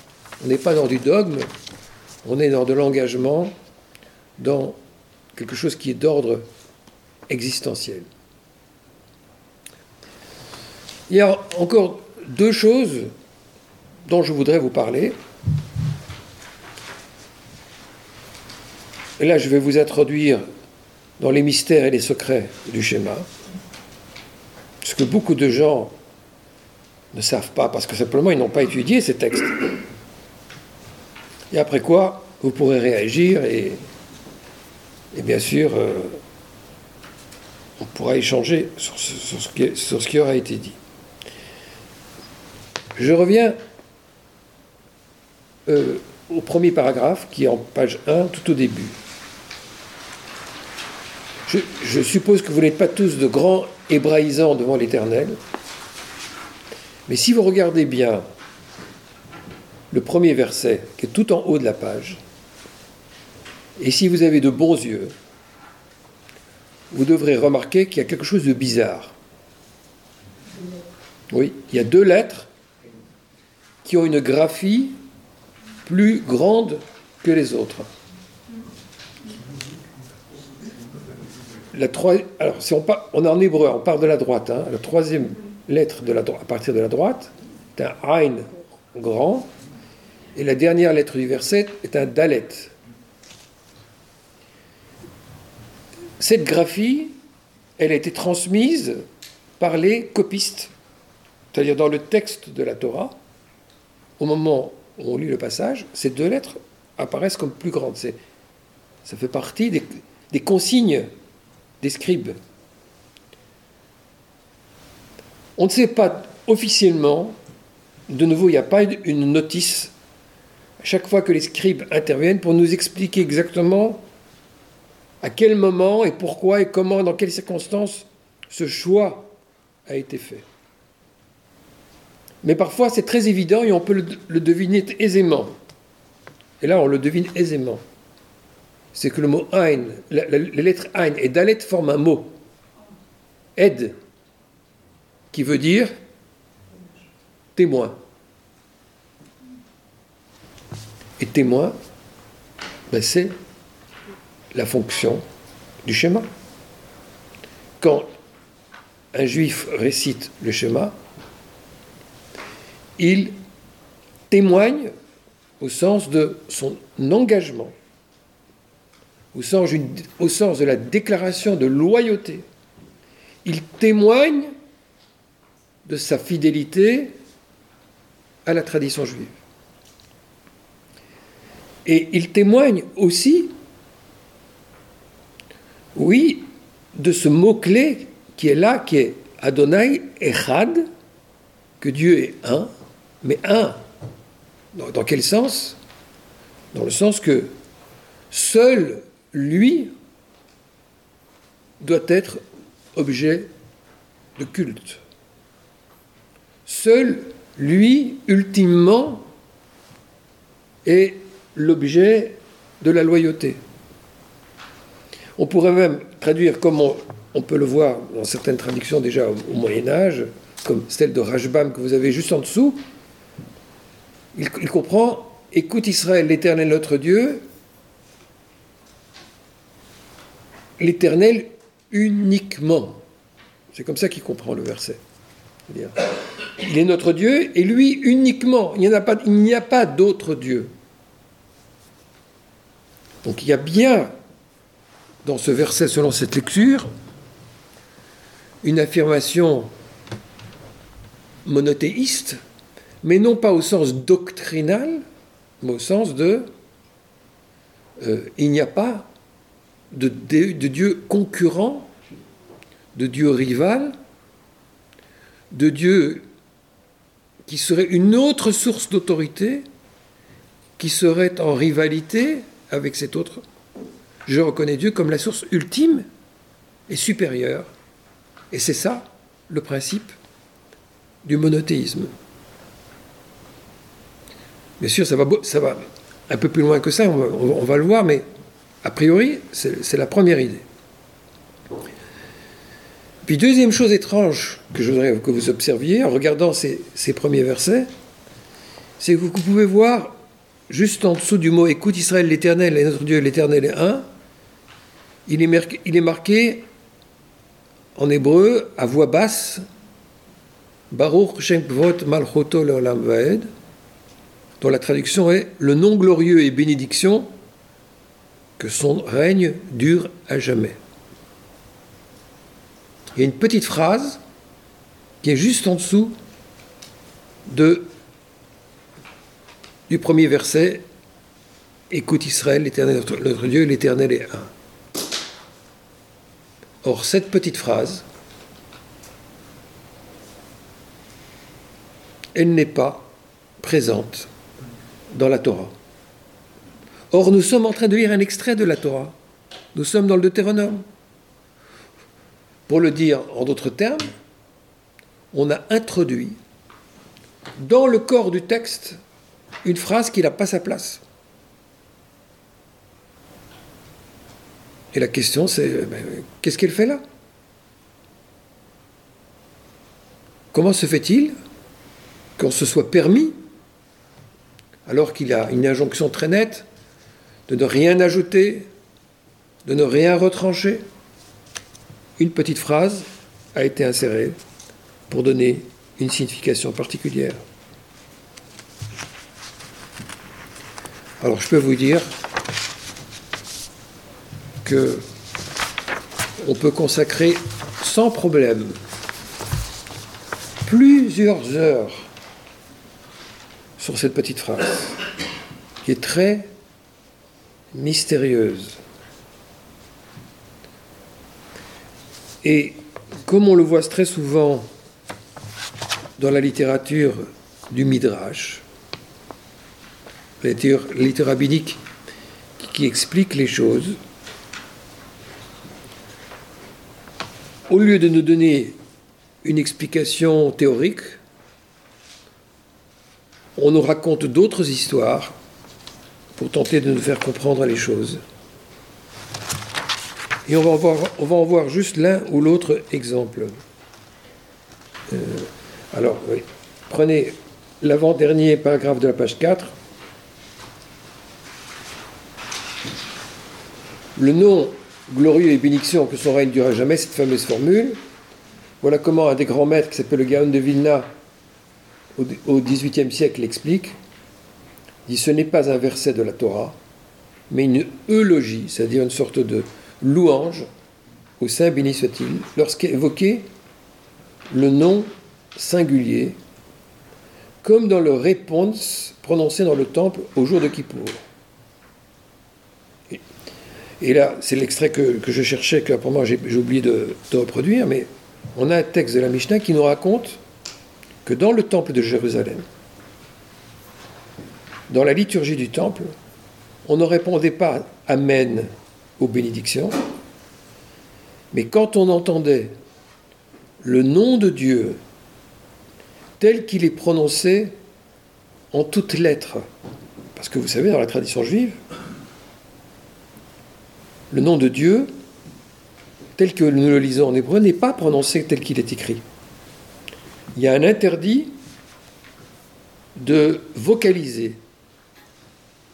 on n'est pas dans du dogme, on est dans de l'engagement, dans quelque chose qui est d'ordre existentiel. Il y a encore deux choses dont je voudrais vous parler. Et là, je vais vous introduire dans les mystères et les secrets du schéma. Ce que beaucoup de gens ne savent pas, parce que simplement ils n'ont pas étudié ces textes. Et après quoi, vous pourrez réagir et, et bien sûr, euh, on pourra échanger sur ce, qui, sur ce qui aura été dit. Je reviens euh, au premier paragraphe qui est en page 1 tout au début. Je, suppose que vous n'êtes pas tous de grands hébraïsants devant l'Éternel, mais si vous regardez bien le premier verset qui est tout en haut de la page, et si vous avez de bons yeux, vous devrez remarquer qu'il y a quelque chose de bizarre. Oui, il y a deux lettres qui ont une graphie plus grande que les autres. La alors, si on, on est en hébreu, on part de la droite. Hein. la troisième lettre de la, à partir de la droite est un Ain grand, et la dernière lettre du verset est un Dalet. Cette graphie, elle a été transmise par les copistes, c'est-à-dire dans le texte de la Torah, au moment où on lit le passage, ces deux lettres apparaissent comme plus grandes. Ça fait partie des, des consignes des scribes. On ne sait pas officiellement, de nouveau, il n'y a pas une notice chaque fois que les scribes interviennent pour nous expliquer exactement à quel moment et pourquoi et comment, dans quelles circonstances ce choix a été fait. Mais parfois c'est très évident et on peut le, deviner aisément. Et là on le devine aisément. C'est que le mot Ein, les lettres Ein et Dalet forment un mot. Aide, qui veut dire témoin. Et témoin, ben c'est la fonction du schéma. Quand un juif récite le schéma, il témoigne au sens de son engagement, au sens, de la déclaration de loyauté. Il témoigne de sa fidélité à la tradition juive. Et il témoigne aussi, oui, de ce mot-clé qui est là, qui est Adonai Echad, que Dieu est un, mais un. Dans, quel sens? Dans le sens que seul lui doit être objet de culte. Seul lui, ultimement, est l'objet de la loyauté. On pourrait même traduire comme on, peut le voir dans certaines traductions déjà au, Moyen Âge, comme celle de Rajbam que vous avez juste en dessous. Il, comprend Écoute Israël, l'Éternel notre Dieu, l'Éternel uniquement. C'est comme ça qu'il comprend le verset. Il est notre Dieu et lui uniquement. Il n'y a pas d'autre Dieu. Donc il y a bien dans ce verset, selon cette lecture, une affirmation monothéiste, mais non pas au sens doctrinal, mais au sens de euh, il n'y a pas de, de, Dieu concurrent, de Dieu rival, de Dieu qui serait une autre source d'autorité, qui serait en rivalité avec cet autre. Je reconnais Dieu comme la source ultime et supérieure. Et c'est ça le principe du monothéisme. Bien sûr, ça va, un peu plus loin que ça, on va, le voir, mais a priori, c'est la première idée. Puis deuxième chose étrange que je voudrais que vous observiez en regardant ces, premiers versets, c'est que vous pouvez voir juste en dessous du mot écoute Israël l'Éternel et notre Dieu l'Éternel est un, il est, marqué, en hébreu à voix basse Baruch Shem Malchoto Vaed, dont la traduction est le nom glorieux et bénédiction que son règne dure à jamais il y a une petite phrase qui est juste en dessous de, du premier verset Écoute Israël, l'Éternel notre Dieu, l'Éternel est un. Or, cette petite phrase, elle n'est pas présente dans la Torah. Or, nous sommes en train de lire un extrait de la Torah. Nous sommes dans le Deutéronome. Pour le dire en d'autres termes, on a introduit dans le corps du texte une phrase qui n'a pas sa place. Et la question c'est, ben, qu'est-ce qu'elle fait là? Comment se fait-il qu'on se soit permis, alors qu'il a une injonction très nette, de ne rien ajouter, de ne rien retrancher une petite phrase a été insérée pour donner une signification particulière. Alors je peux vous dire que on peut consacrer sans problème plusieurs heures sur cette petite phrase, qui est très mystérieuse. Et comme on le voit très souvent dans la littérature du Midrash, la littérature rabbinique qui explique les choses, au lieu de nous donner une explication théorique, on nous raconte d'autres histoires pour tenter de nous faire comprendre les choses. Et on va en voir, juste l'un ou l'autre exemple. Euh, alors, prenez l'avant-dernier paragraphe de la page 4. Le nom glorieux et bénédiction que son règne durera jamais, cette fameuse formule. Voilà comment un des grands maîtres qui s'appelle le Gaon de Vilna au XVIIIe siècle l'explique. Dit ce n'est pas un verset de la Torah, mais une eulogie, c'est-à-dire une sorte de louange au Saint béni soit-il, le nom singulier, comme dans le réponse prononcé dans le temple au jour de Kippour. Et, là, c'est l'extrait que, je cherchais, que pour moi j'ai oublié de, reproduire, mais on a un texte de la Mishnah qui nous raconte que dans le temple de Jérusalem, dans la liturgie du temple, on ne répondait pas Amen aux bénédictions, mais quand on entendait le nom de Dieu tel qu'il est prononcé en toutes lettres, parce que vous savez, dans la tradition juive, le nom de Dieu, tel que nous le lisons en hébreu, n'est pas prononcé tel qu'il est écrit. Il y a un interdit de vocaliser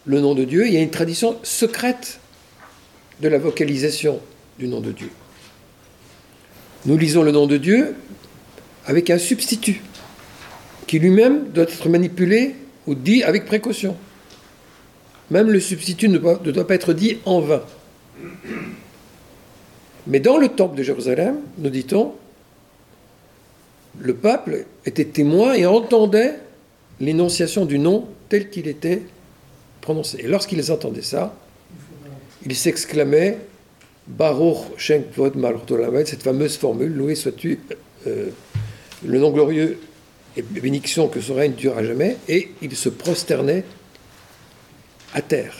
le nom de Dieu. Il y a une tradition secrète de la vocalisation du nom de Dieu. Nous lisons le nom de Dieu avec un substitut qui lui-même doit être manipulé ou dit avec précaution. Même le substitut ne doit, pas être dit en vain. Mais dans le temple de Jérusalem, nous dit-on, le peuple était témoin et entendait l'énonciation du nom tel qu'il était prononcé. Et lorsqu'ils entendaient ça, il s'exclamait Baruch Shem Kvod cette fameuse formule, loué sois-tu, euh, le nom glorieux et bénédiction que ce règne dure à jamais, et il se prosternait à terre.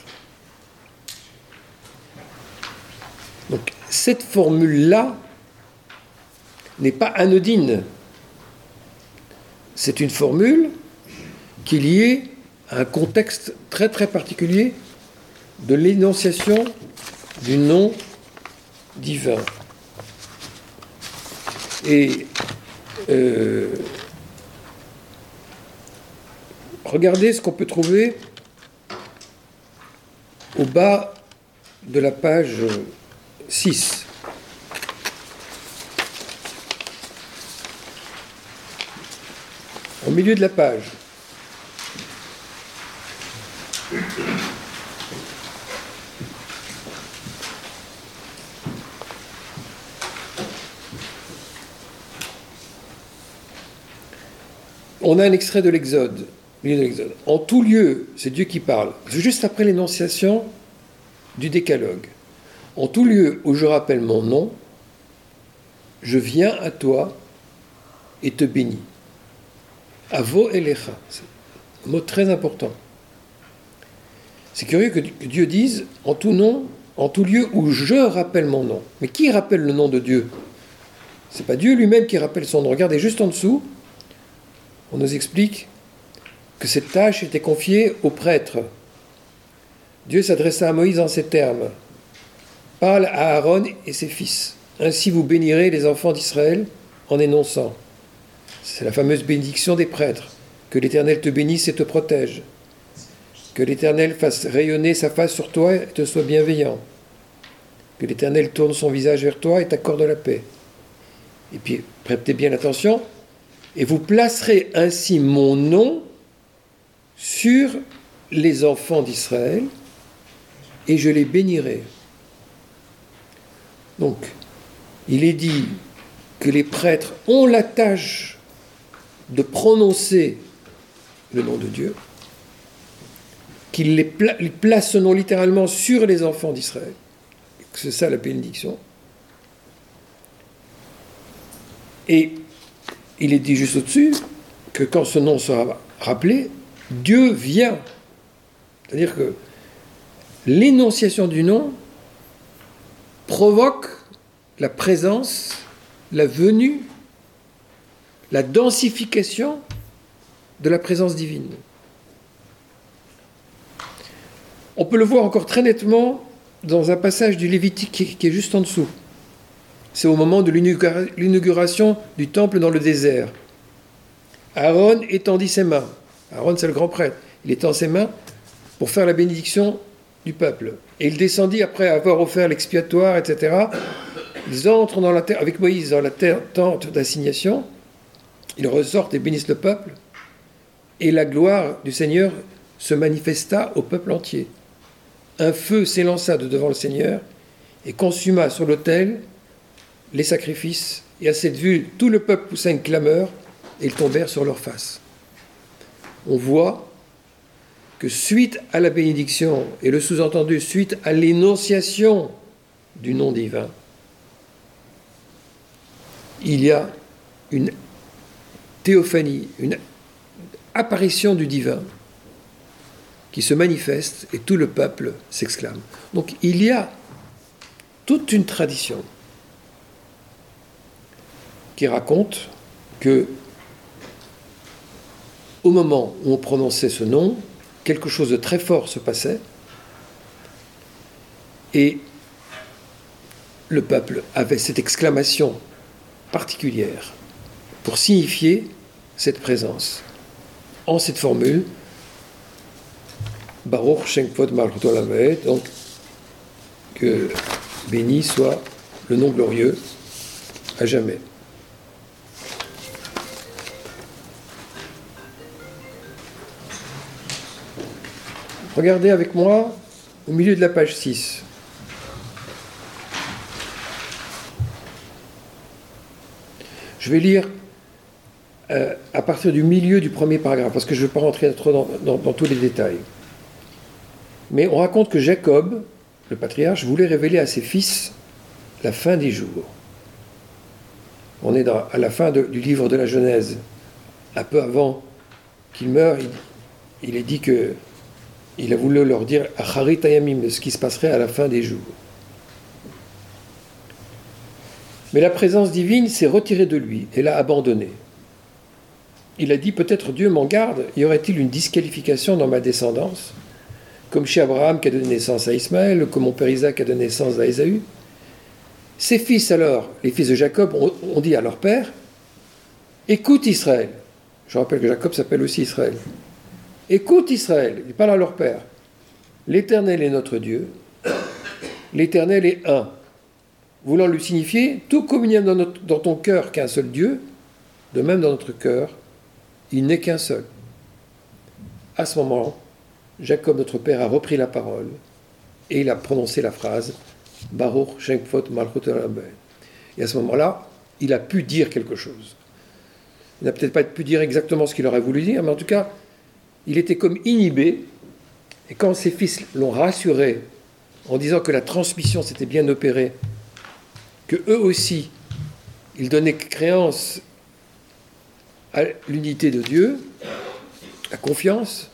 Donc cette formule-là n'est pas anodine. C'est une formule qui est liée à un contexte très très particulier de l'énonciation du nom divin. Et euh, regardez ce qu'on peut trouver au bas de la page 6. Au milieu de la page. On a un extrait de l'Exode. En tout lieu, c'est Dieu qui parle. Juste après l'énonciation du décalogue. En tout lieu où je rappelle mon nom, je viens à toi et te bénis. Avo elecha. Un mot très important. C'est curieux que Dieu dise en tout nom, en tout lieu où je rappelle mon nom. Mais qui rappelle le nom de Dieu? C'est pas Dieu lui-même qui rappelle son nom. Regardez juste en dessous, on nous explique que cette tâche était confiée au prêtre. Dieu s'adressa à Moïse en ces termes Parle à Aaron et ses fils. Ainsi vous bénirez les enfants d'Israël en énonçant. C'est la fameuse bénédiction des prêtres. Que l'Éternel te bénisse et te protège. Que l'Éternel fasse rayonner sa face sur toi et te soit bienveillant. Que l'Éternel tourne son visage vers toi et t'accorde la paix. Et puis, prêtez bien attention, et vous placerez ainsi mon nom sur les enfants d'Israël, et je les bénirai. Donc, il est dit que les prêtres ont la tâche de prononcer le nom de Dieu, qu'ils les placent ce nom littéralement sur les enfants d'Israël. C'est ça la bénédiction. Et il est dit juste au-dessus que quand ce nom sera rappelé, Dieu vient. C'est-à-dire que l'énonciation du nom provoque la présence, la venue, la densification de la présence divine. On peut le voir encore très nettement dans un passage du Lévitique qui est juste en dessous. C'est au moment de l'inauguration du temple dans le désert. Aaron étendit ses mains. Aaron, c'est le grand prêtre. Il étend ses mains pour faire la bénédiction du peuple. Et il descendit après avoir offert l'expiatoire, etc. Ils entrent dans la terre, avec Moïse dans la terre, tente d'assignation. Ils ressortent et bénissent le peuple. Et la gloire du Seigneur se manifesta au peuple entier. Un feu s'élança de devant le Seigneur et consuma sur l'autel les sacrifices, et à cette vue, tout le peuple poussa une clameur, et ils tombèrent sur leur face. On voit que suite à la bénédiction, et le sous-entendu suite à l'énonciation du nom divin, il y a une théophanie, une apparition du divin qui se manifeste et tout le peuple s'exclame. Donc il y a toute une tradition qui raconte que au moment où on prononçait ce nom, quelque chose de très fort se passait et le peuple avait cette exclamation particulière pour signifier cette présence. En cette formule, Baruch Shenkvot donc que béni soit le nom glorieux à jamais. Regardez avec moi au milieu de la page 6. Je vais lire euh, à partir du milieu du premier paragraphe, parce que je ne vais pas rentrer trop dans, tous les détails. Mais on raconte que Jacob, le patriarche, voulait révéler à ses fils la fin des jours. On est à la fin du livre de la Genèse. Un peu avant qu'il meure, il est dit que il a voulu leur dire ce qui se passerait à la fin des jours. Mais la présence divine s'est retirée de lui et l'a abandonné. Il a dit peut-être Dieu m'en garde, y aurait-il une disqualification dans ma descendance? Comme chez Abraham qui a donné naissance à Ismaël, comme mon père Isaac a donné naissance à Ésaü Ses fils alors, les fils de Jacob, ont dit à leur père Écoute Israël. Je rappelle que Jacob s'appelle aussi Israël. Écoute Israël, il parle à leur père. L'Éternel est notre Dieu, l'Éternel est un. Voulant lui signifier, tout a dans, dans ton cœur qu'un seul Dieu, de même dans notre cœur, il n'est qu'un seul. À ce moment, Jacob, notre père, a repris la parole et il a prononcé la phrase Baruch Shenkfot Malchut Et à ce moment-là, il a pu dire quelque chose. Il n'a peut-être pas pu dire exactement ce qu'il aurait voulu dire, mais en tout cas, il était comme inhibé, et quand ses fils l'ont rassuré en disant que la transmission s'était bien opérée, que eux aussi, ils donnaient créance l'unité de Dieu, à confiance,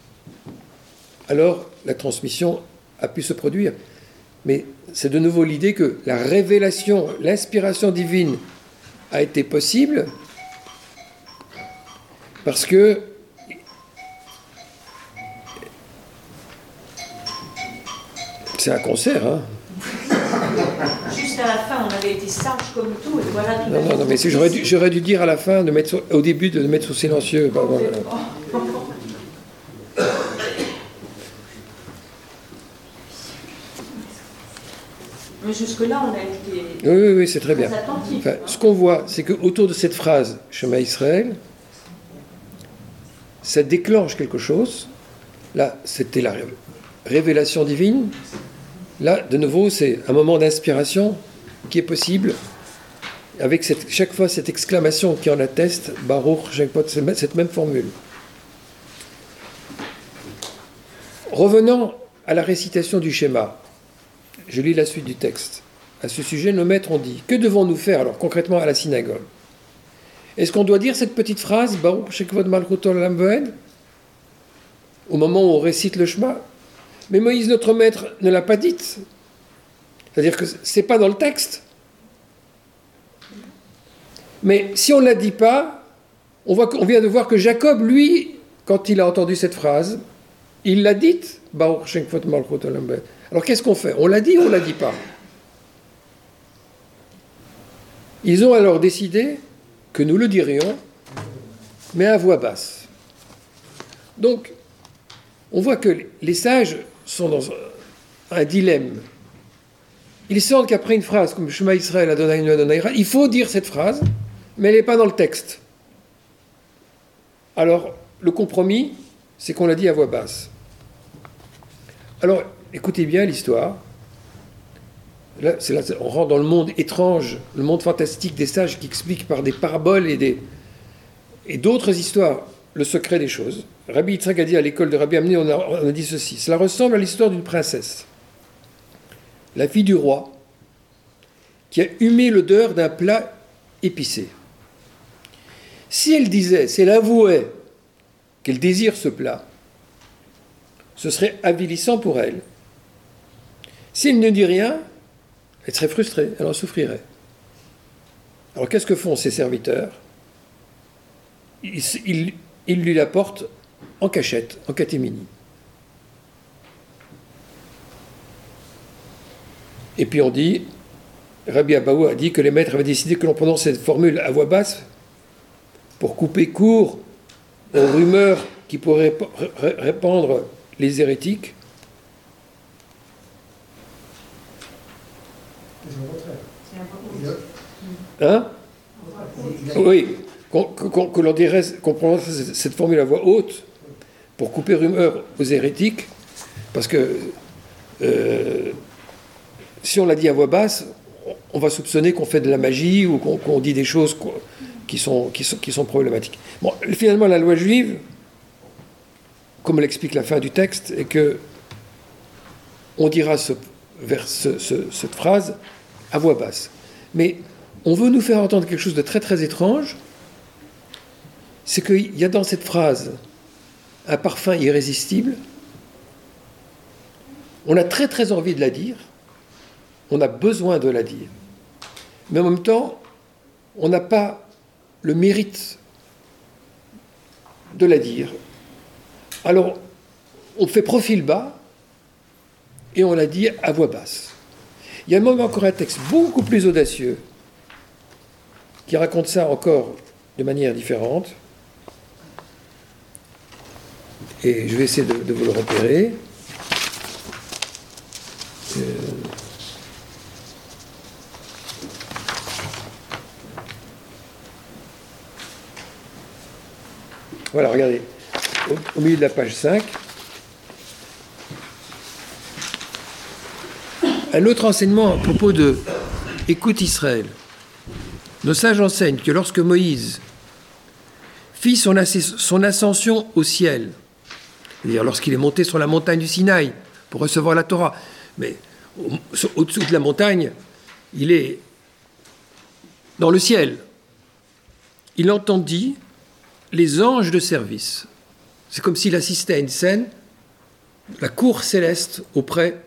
alors la transmission a pu se produire. Mais c'est de nouveau l'idée que la révélation, l'inspiration divine a été possible parce que c'est un concert, hein. Juste à la fin, on avait été sage comme tout, et voilà. non, non, non, mais j'aurais dû, j'aurais dû dire à la fin, de mettre au début, de mettre sur silencieux. Mais jusque-là, on a été. Oui, oui, oui c'est très bien. Enfin, ce qu'on voit, c'est qu'autour de cette phrase, chemin Israël, ça déclenche quelque chose. Là, c'était la révélation divine, Là, de nouveau, c'est un moment d'inspiration qui est possible, avec chaque fois cette exclamation qui en atteste, Baruch, cette même formule. Revenant à la récitation du schéma, je lis la suite du texte. À ce sujet, nos maîtres ont dit Que devons-nous faire alors concrètement à la synagogue? Est-ce qu'on doit dire cette petite phrase, au moment où on récite le chemin Mais Moïse, notre maître, ne l'a pas dite. C'est-à-dire que ce n'est pas dans le texte. Mais si on ne la dit pas, on, on vient de voir que Jacob, lui, quand il a entendu cette phrase, il l'a dite. Alors qu'est-ce qu'on fait? On l'a dit ou on ne l'a dit pas? Ils ont alors décidé que nous le dirions, mais à voix basse. Donc, on voit que les sages sont dans un dilemme. Ils sentent qu'après une phrase comme Shema Israël Adonai Adonai il faut dire cette phrase, mais elle n'est pas dans le texte. Alors, le compromis, c'est qu'on l'a dit à voix basse. Alors, écoutez bien l'histoire. Là, là, on rentre dans le monde étrange, le monde fantastique des sages qui expliquent par des paraboles et, des, et d'autres histoires le secret des choses. Rabbi Yitzhak à l'école de Rabbi Amné, on a dit ceci. Cela ressemble à l'histoire d'une princesse, la fille du roi, qui a humé l'odeur d'un plat épicé. Si elle disait, si elle avouait qu'elle désire ce plat, ce serait avilissant pour elle. Si elle ne dit rien, elle serait frustrée, elle en souffrirait. Alors qu'est-ce que font ses serviteurs? Ils, lui l'apportent en cachette, en catémini. Et puis on dit, Rabbi Abaou a dit que les maîtres avaient décidé que l'on prononce cette formule à voix basse pour couper court aux rumeurs qui pourraient répandre les hérétiques. Hein? Oui, qu'on prononce cette formule à voix haute pour couper rumeur aux hérétiques, parce que euh, si on l'a dit à voix basse, on va soupçonner qu'on fait de la magie ou qu'on dit des choses qui sont, problématiques. Bon, finalement, la loi juive, comme l'explique la fin du texte, est que on dira ce, cette phrase à voix basse. Mais on veut nous faire entendre quelque chose de très très étrange, c'est qu'il y a dans cette phrase un parfum irrésistible. On a très très envie de la dire, on a besoin de la dire, mais en même temps, on n'a pas le mérite de la dire. Alors, on fait profil bas et on la dit à voix basse. Il y a même encore un texte beaucoup plus audacieux qui raconte ça encore de manière différente. Et je vais essayer de, vous le repérer. Euh, voilà, regardez, au, milieu de la page 5. Un autre enseignement à propos de Écoute Israël. Nos sages enseignent que lorsque Moïse fit son ascension au ciel, lorsqu'il est monté sur la montagne du Sinaï pour recevoir la Torah. Mais au-dessous de la montagne, il est dans le ciel. Il entendit les anges de service. C'est comme s'il assistait à une scène, la cour céleste auprès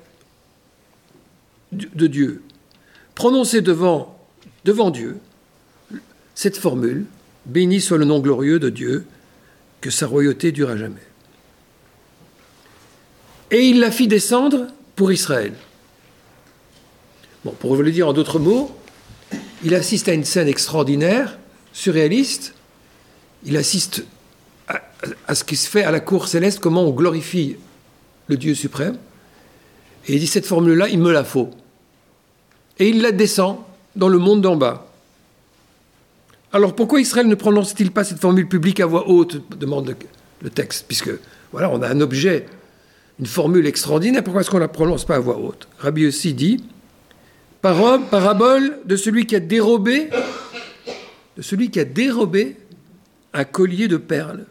de Dieu. Prononcer devant, devant Dieu cette formule, béni soit le nom glorieux de Dieu, que sa royauté dure à jamais et il la fit descendre pour Israël. Bon, pour vous le dire en d'autres mots, il assiste à une scène extraordinaire, surréaliste. Il assiste à, ce qui se fait à la cour céleste, comment on glorifie le Dieu suprême. Et il dit cette formule-là, il me la faut. Et il la descend dans le monde d'en bas. Alors pourquoi Israël ne prononce-t-il pas cette formule publique à voix haute demande le texte, puisque voilà, on a un objet une formule extraordinaire. Pourquoi est-ce qu'on ne la prononce pas à voix haute? Rabbi aussi dit parabole de celui qui a dérobé, de celui qui a dérobé un collier de perles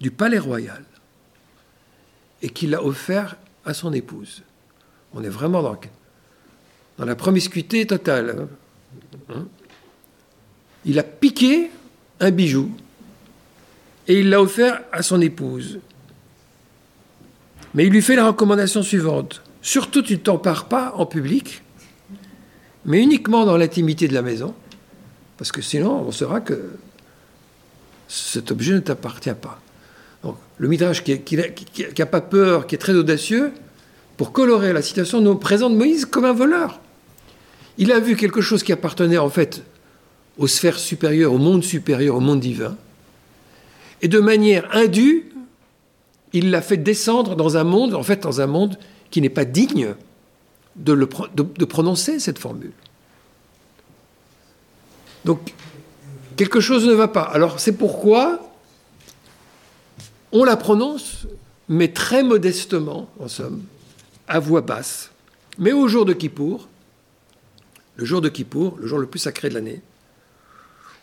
du palais royal et qui l'a offert à son épouse. On est vraiment dans, dans la promiscuité totale. Hein. Hein? Il a piqué un bijou et il l'a offert à son épouse. Mais il lui fait la recommandation suivante. Surtout, tu ne t'empares pas en public, mais uniquement dans l'intimité de la maison, parce que sinon, on saura que cet objet ne t'appartient pas. Donc, le Midrash, qui n'a pas peur, qui est très audacieux, pour colorer la situation, nous présente Moïse comme un voleur. Il a vu quelque chose qui appartenait en fait aux sphères supérieures, au monde supérieur, au monde divin. Et de manière indue, il l'a fait descendre dans un monde, en fait, dans un monde qui n'est pas digne de, prononcer cette formule. Donc, quelque chose ne va pas. Alors, c'est pourquoi on la prononce, mais très modestement, en somme, à voix basse. Mais au jour de Kippour, le jour de Kippour, le jour le plus sacré de l'année,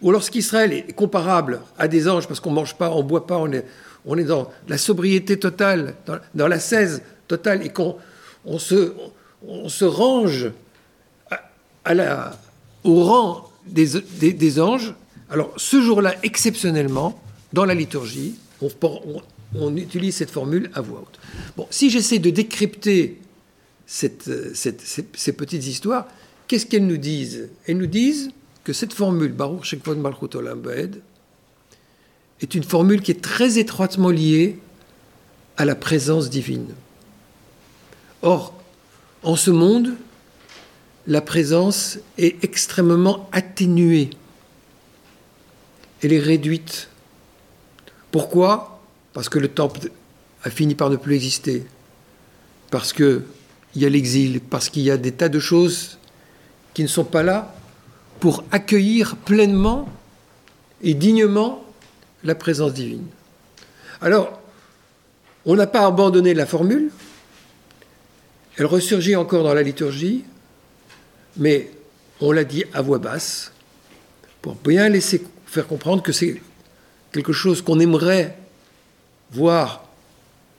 ou lorsqu'Israël est comparable à des anges, parce qu'on ne mange pas, on ne boit pas, on est, on est dans la sobriété totale, dans, la 16 totale, et qu'on on se, on se range à, la, au rang des, des, anges, alors ce jour-là, exceptionnellement, dans la liturgie, on, utilise cette formule à voix haute. Bon, si j'essaie de décrypter cette, cette, ces petites histoires, qu'est-ce qu'elles nous disent? Elles nous disent que cette formule, Baruch Malchut Olam est une formule qui est très étroitement liée à la présence divine. Or, en ce monde, la présence est extrêmement atténuée. Elle est réduite. Pourquoi? Parce que le temple a fini par ne plus exister. Parce qu'il y a l'exil, parce qu'il y a des tas de choses qui ne sont pas là pour accueillir pleinement et dignement la présence divine. Alors, on n'a pas abandonné la formule, elle ressurgit encore dans la liturgie, mais on l'a dit à voix basse, pour bien laisser faire comprendre que c'est quelque chose qu'on aimerait voir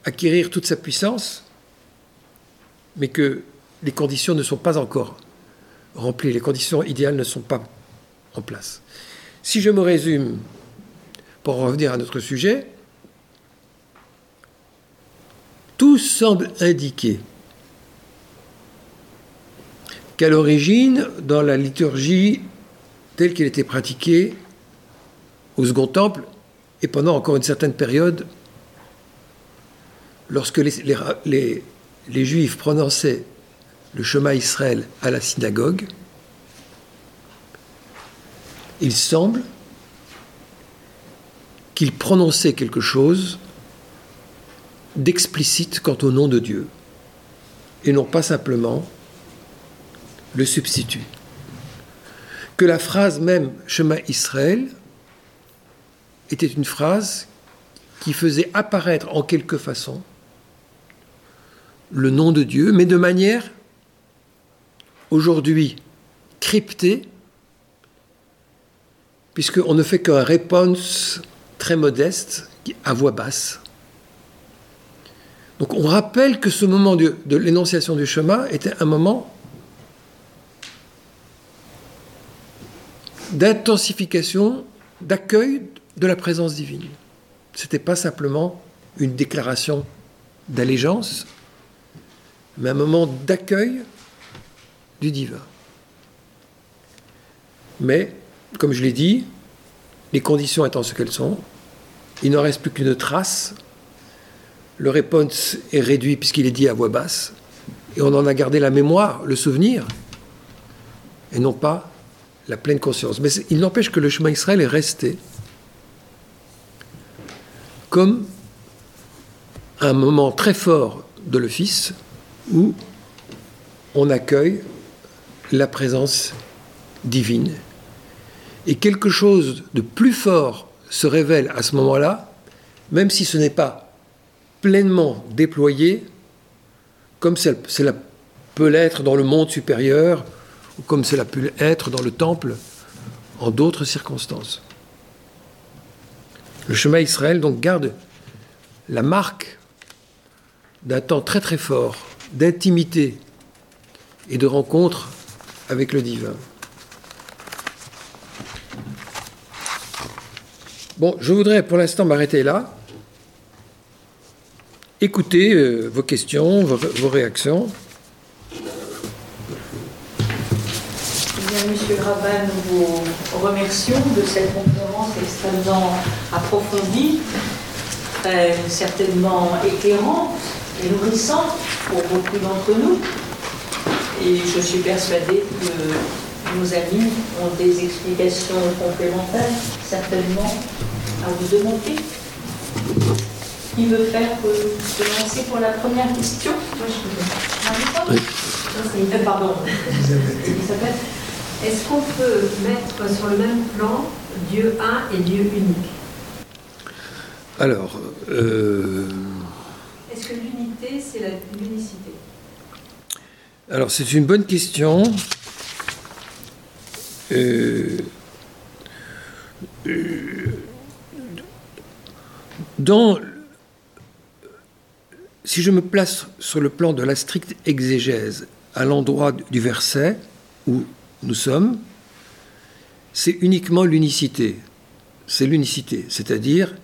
acquérir toute sa puissance, mais que les conditions ne sont pas encore rempli, les conditions idéales ne sont pas en place. Si je me résume, pour revenir à notre sujet, tout semble indiquer qu'à l'origine, dans la liturgie telle qu'elle était pratiquée au Second Temple, et pendant encore une certaine période, lorsque les Juifs prononçaient le chemin Israël à la synagogue, il semble qu'il prononçait quelque chose d'explicite quant au nom de Dieu, et non pas simplement le substitut. Que la phrase même chemin Israël était une phrase qui faisait apparaître en quelque façon le nom de Dieu, mais de manière aujourd'hui crypté, puisqu'on ne fait qu'un réponse très modeste à voix basse. Donc on rappelle que ce moment de, de l'énonciation du chemin était un moment d'intensification, d'accueil de la présence divine. Ce n'était pas simplement une déclaration d'allégeance, mais un moment d'accueil du divin. Mais, comme je l'ai dit, les conditions étant ce qu'elles sont, il n'en reste plus qu'une trace. Le réponse est réduit puisqu'il est dit à voix basse, et on en a gardé la mémoire, le souvenir, et non pas la pleine conscience. Mais il n'empêche que le chemin Israël est resté comme un moment très fort de l'office où on accueille la présence divine. Et quelque chose de plus fort se révèle à ce moment-là, même si ce n'est pas pleinement déployé, comme cela peut l'être dans le monde supérieur, ou comme cela peut être dans le temple en d'autres circonstances. Le chemin Israël donc garde la marque d'un temps très très fort d'intimité et de rencontre avec le divin. Bon, je voudrais pour l'instant m'arrêter là. Écoutez euh, vos questions, vos, vos réactions. Eh Monsieur le rabbin, nous vous remercions de cette conférence extrêmement approfondie, très certainement éclairante et nourrissante pour beaucoup d'entre nous. Et je suis persuadée que nos amis ont des explications complémentaires, certainement, à vous demander. Qui veut faire euh, se lancer pour la première question? Moi, je Oui. Euh, Pardon. Elisabeth, est-ce qu'on peut mettre sur le même plan Dieu un et Dieu unique? Alors, euh, Est-ce que l'unité, c'est la- l'unicité? Alors c'est une bonne question. Euh, euh, dans, si je me place sur le plan de la stricte exégèse, à l'endroit du verset où nous sommes, c'est uniquement l'unicité. C'est l'unicité, c'est-à-dire,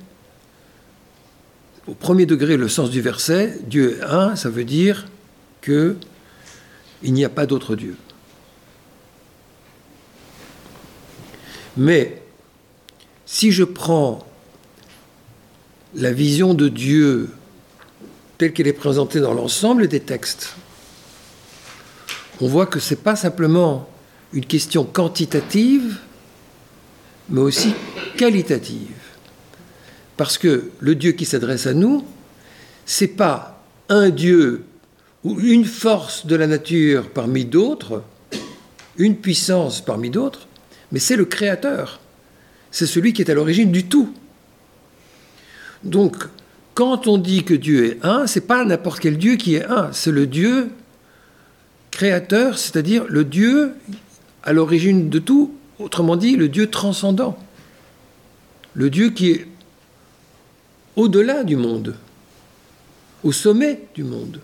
au premier degré, le sens du verset, Dieu est un, ça veut dire que il n'y a pas d'autre Dieu. Mais si je prends la vision de Dieu telle qu'elle est présentée dans l'ensemble des textes, on voit que ce n'est pas simplement une question quantitative, mais aussi qualitative. Parce que le Dieu qui s'adresse à nous, c'est pas un Dieu ou une force de la nature parmi d'autres, une puissance parmi d'autres, mais c'est le Créateur. C'est celui qui est à l'origine du tout. Donc, quand on dit que Dieu est un, c'est pas n'importe quel Dieu qui est un, c'est le Dieu créateur, c'est-à-dire le Dieu à l'origine de tout, autrement dit, le Dieu transcendant, le Dieu qui est au-delà du monde, au sommet du monde.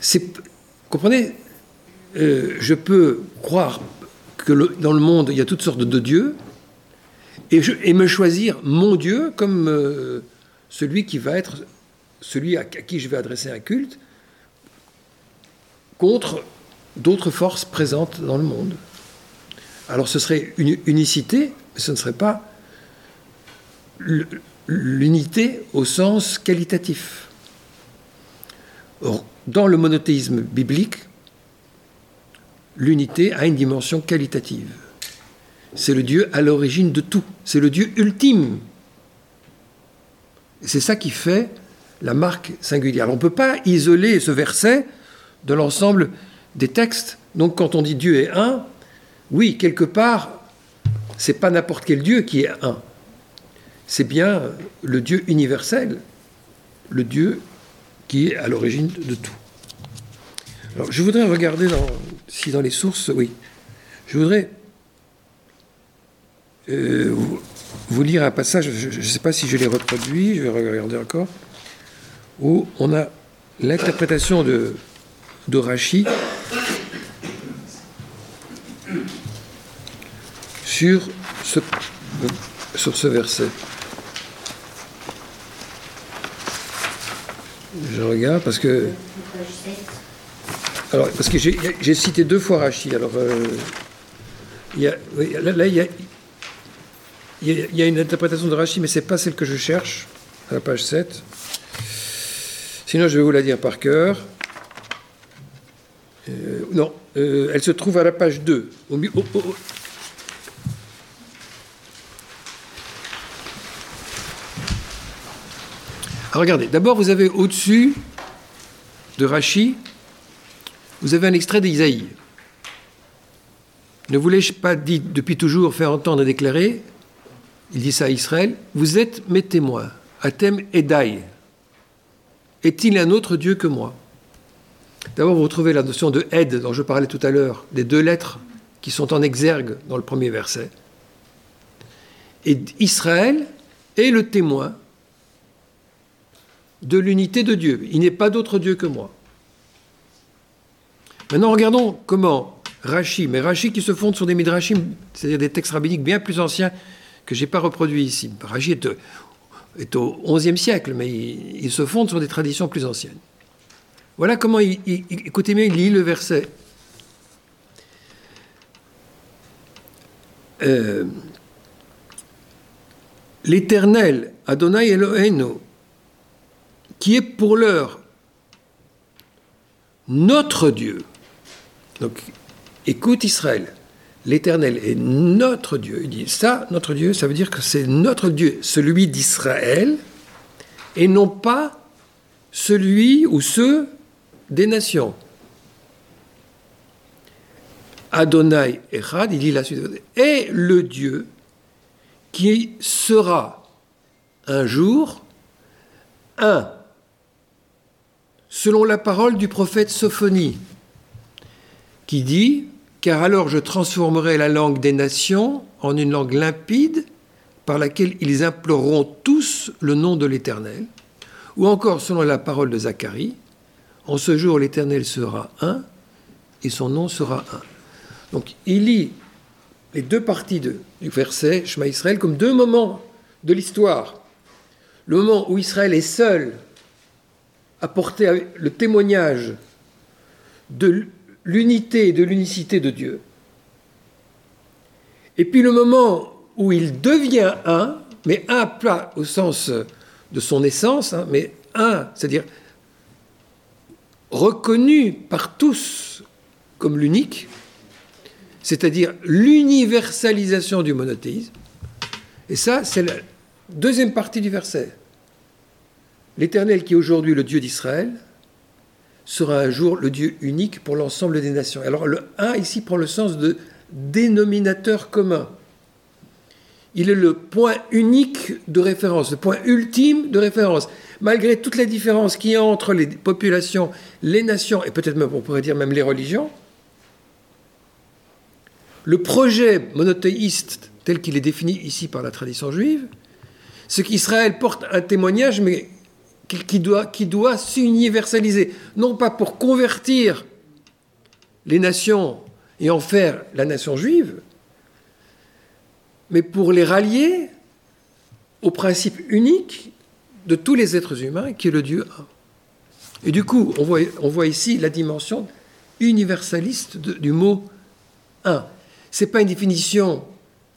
C'est, comprenez, euh, je peux croire que dans le monde il y a toutes sortes de dieux et, je- me choisir mon Dieu comme euh, celui qui va être celui à, qui je vais adresser un culte contre d'autres forces présentes dans le monde. Alors ce serait une unicité, mais ce ne serait pas l'unité au sens qualitatif. Dans le monothéisme biblique, l'unité a une dimension qualitative. C'est le Dieu à l'origine de tout. C'est le Dieu ultime. C'est ça qui fait la marque singulière. On ne peut pas isoler ce verset de l'ensemble des textes. Donc quand on dit Dieu est un, oui, quelque part, c'est pas n'importe quel Dieu qui est un. C'est bien le Dieu universel, le Dieu qui est à l'origine de tout. Alors, je voudrais regarder dans, si dans les sources, oui, je voudrais euh, vous, lire un passage, je ne sais pas si je l'ai reproduit, je vais regarder encore, où on a l'interprétation de, de Rachi sur ce, sur ce verset. Je regarde parce que. Alors, parce que j'ai cité deux fois Rachi. Alors, là, il, y a, une interprétation de Rachi, mais ce n'est pas celle que je cherche, à la page 7. Sinon, je vais vous la dire par cœur. Euh, non, euh, elle se trouve à la page 2. Au, mi- au- au- Alors, regardez, d'abord, vous avez au-dessus de Rachi, vous avez un extrait d'Isaïe. Ne voulais-je pas dit depuis toujours faire entendre et déclarer, il dit ça à Israël, vous êtes mes témoins, Atem Edai. Est-il un autre Dieu que moi D'abord, vous retrouvez la notion de Ed dont je parlais tout à l'heure, des deux lettres qui sont en exergue dans le premier verset. Et Israël est le témoin de l'unité de Dieu. Il n'est pas d'autre Dieu que moi. Maintenant, regardons comment Rashi, mais Rashi qui se fonde sur des midrashim, c'est-à-dire des textes rabbiniques bien plus anciens que je n'ai pas reproduits ici. Rashi est, est au XIe siècle, mais il, se fonde sur des traditions plus anciennes. Voilà comment, il, écoutez bien, il lit le verset. Euh, L'Éternel, Adonai Eloheinu, qui est pour l'heure notre Dieu. Donc, écoute Israël, l'Éternel est notre Dieu. Il dit ça, notre Dieu, ça veut dire que c'est notre Dieu, celui d'Israël, et non pas celui ou ceux des nations. Adonai Echad, il dit la suite, est le Dieu qui sera un jour un, selon la parole du prophète Sophonie, qui dit Car alors je transformerai la langue des nations en une langue limpide par laquelle ils imploreront tous le nom de l'Éternel. Ou encore, selon la parole de Zacharie, En ce jour l'Éternel sera un et son nom sera un. Donc il lit les deux parties du verset Shema Israël comme deux moments de l'histoire. Le moment où Israël est seul à porter le témoignage de l'unité et de l'unicité de Dieu. Et puis le moment où il devient un, mais un pas au sens de son essence, hein, mais un, c'est-à-dire reconnu par tous comme l'unique, c'est-à-dire l'universalisation du monothéisme. Et ça, c'est la deuxième partie du verset. L'Éternel, qui est aujourd'hui le Dieu d'Israël, sera un jour le Dieu unique pour l'ensemble des nations. Alors le 1 ici prend le sens de dénominateur commun. Il est le point unique de référence, le point ultime de référence. Malgré toutes les différences qu'il y a entre les populations, les nations, et peut-être même, on pourrait dire même les religions, le projet monothéiste tel qu'il est défini ici par la tradition juive, c'est qu'Israël porte un témoignage, mais qui doit, qui doit s'universaliser, non pas pour convertir les nations et en faire la nation juive, mais pour les rallier au principe unique de tous les êtres humains, qui est le Dieu. Et du coup, on voit, on voit ici la dimension universaliste du mot un n'est pas une définition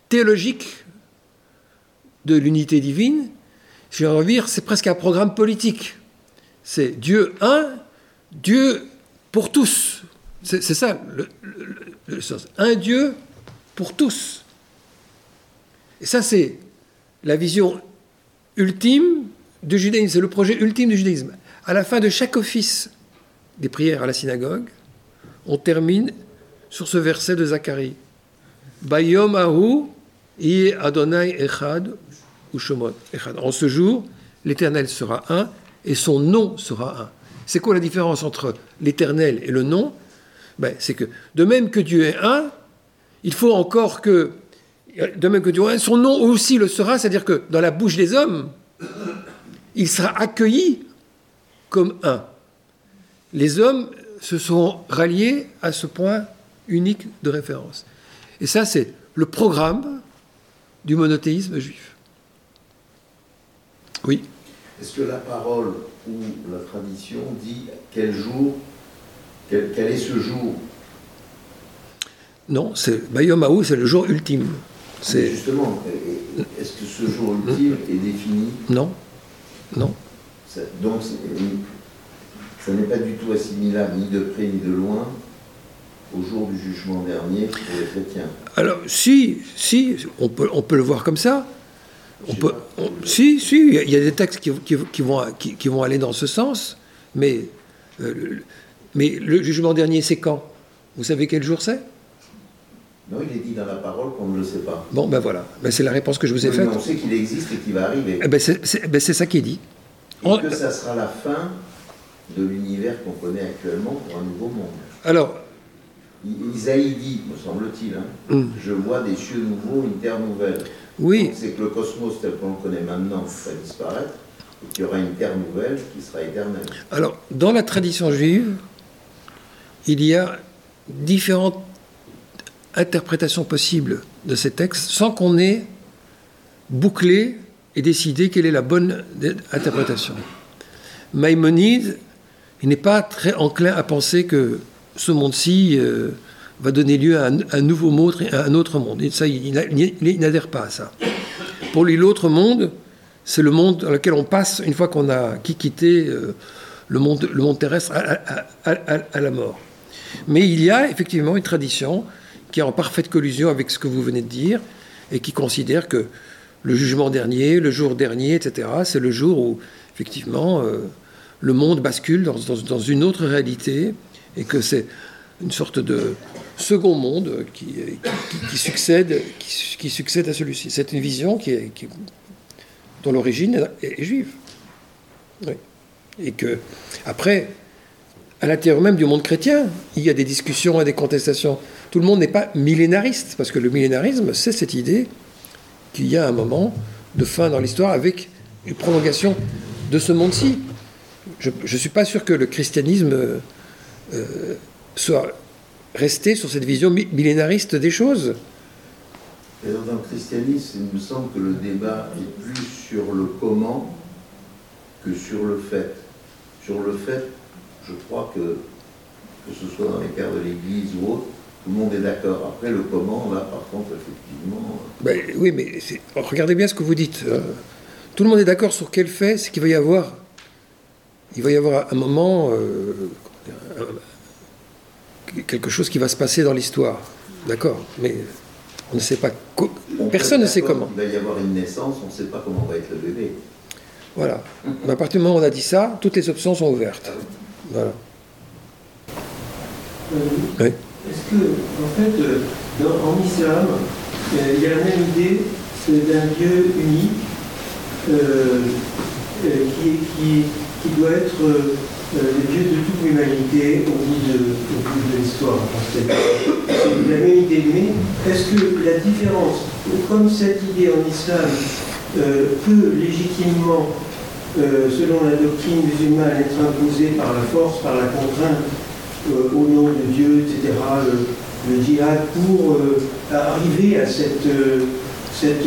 théologique de l'unité divine. En dire, c'est presque un programme politique. C'est Dieu un, Dieu pour tous. C'est ça le, sens. Un Dieu pour tous. Et ça, c'est la vision ultime du judaïsme. C'est le projet ultime du judaïsme. À la fin de chaque office des prières à la synagogue, on termine sur ce verset de Zacharie. Bayom Ahu, Adonai Echad En ce jour, l'Éternel sera un et son nom sera un. C'est quoi la différence entre l'Éternel et le nom? Ben, C'est que de même que Dieu est un, il faut encore que, de même que Dieu est un, son nom aussi le sera, c'est-à-dire que dans la bouche des hommes, il sera accueilli comme un. Les hommes se sont ralliés à ce point unique de référence. Et ça, c'est le programme du monothéisme juif. Oui. Est-ce que la parole ou la tradition dit quel jour, quel, est ce jour? Non, c'est Bayom c'est le jour ultime. C'est justement. Est-ce que ce jour ultime est défini? Non, non. donc, ça n'est pas du tout assimilable ni de près ni de loin au jour du jugement dernier pour les chrétiens Alors, si, si, on peut, on peut le voir comme ça. On peut, si, si, il y a des textes qui, qui, vont, qui, vont aller dans ce sens, mais, euh, mais le jugement dernier, c'est quand? Vous savez quel jour c'est? Non, il est dit dans la parole qu'on ne le sait pas. Bon, ben voilà, ben, c'est la réponse que je vous ai faite. on sait qu'il existe et qu'il va arriver. Eh ben c'est ben ça qui est dit. Et que ça sera la fin de l'univers qu'on connaît actuellement pour un nouveau monde. Alors, Isaïe dit, me semble-t-il, hein, mm. je vois des cieux nouveaux, une terre nouvelle. Oui. C'est que le cosmos tel qu'on le connaît maintenant va disparaître et qu'il y aura une terre nouvelle qui sera éternelle. Alors, dans la tradition juive, il y a différentes interprétation possible de ces textes sans qu'on ait bouclé et décidé quelle est la bonne interprétation. Maïmonide, il n'est pas très enclin à penser que ce monde-ci euh, va donner lieu à un, nouveau monde, à un autre monde. Et ça, il, n'adhère pas à ça. Pour lui, l'autre monde, c'est le monde dans lequel on passe une fois qu'on a quitté euh, le, monde, le monde terrestre à, la mort. Mais il y a effectivement une tradition qui est en parfaite collusion avec ce que vous venez de dire et qui considère que le jugement dernier, le jour dernier, etc., c'est le jour où effectivement euh, le monde bascule dans, une autre réalité et que c'est une sorte de second monde qui, succède, qui, succède à celui-ci. C'est une vision qui dont l'origine est, juive. Et que, après, à l'intérieur même du monde chrétien, il y a des discussions et des contestations. Tout le monde n'est pas millénariste, parce que le millénarisme, c'est cette idée qu'il y a un moment de fin dans l'histoire avec une prolongation de ce monde-ci. Je ne suis pas sûr que le christianisme euh, soit resté sur cette vision millénariste des choses. dans le christianisme, il me semble que le débat est plus sur le comment que sur le fait. Sur le fait, je crois que, que ce soit dans les pères de l'Église ou autre, tout le monde est d'accord. Après, le comment, là, par contre, effectivement. Ben, oui, mais regardez bien ce que vous dites. Hein. Tout le monde est d'accord sur quel fait C'est qu'il va y avoir. Il va y avoir un moment. Euh, quelque chose qui va se passer dans l'histoire. D'accord Mais on ne sait pas. Personne ne sait comment. Il va y avoir une naissance, on ne sait pas comment va être le bébé. Voilà. Mais à partir du moment où on a dit ça, toutes les options sont ouvertes. Voilà. Euh, oui. Est-ce que, en fait, euh, en islam, euh, il y a la même idée d'un Dieu unique qui, qui, doit être le Dieu de toute l'humanité au bout de, l'histoire. C'est la même idée, mais est-ce que la différence, comme cette idée en islam peut légitimement euh, selon la doctrine musulmane, être imposé par la force, par la contrainte, euh, au nom de Dieu, etc., le, djihad, pour euh, arriver à cette, cette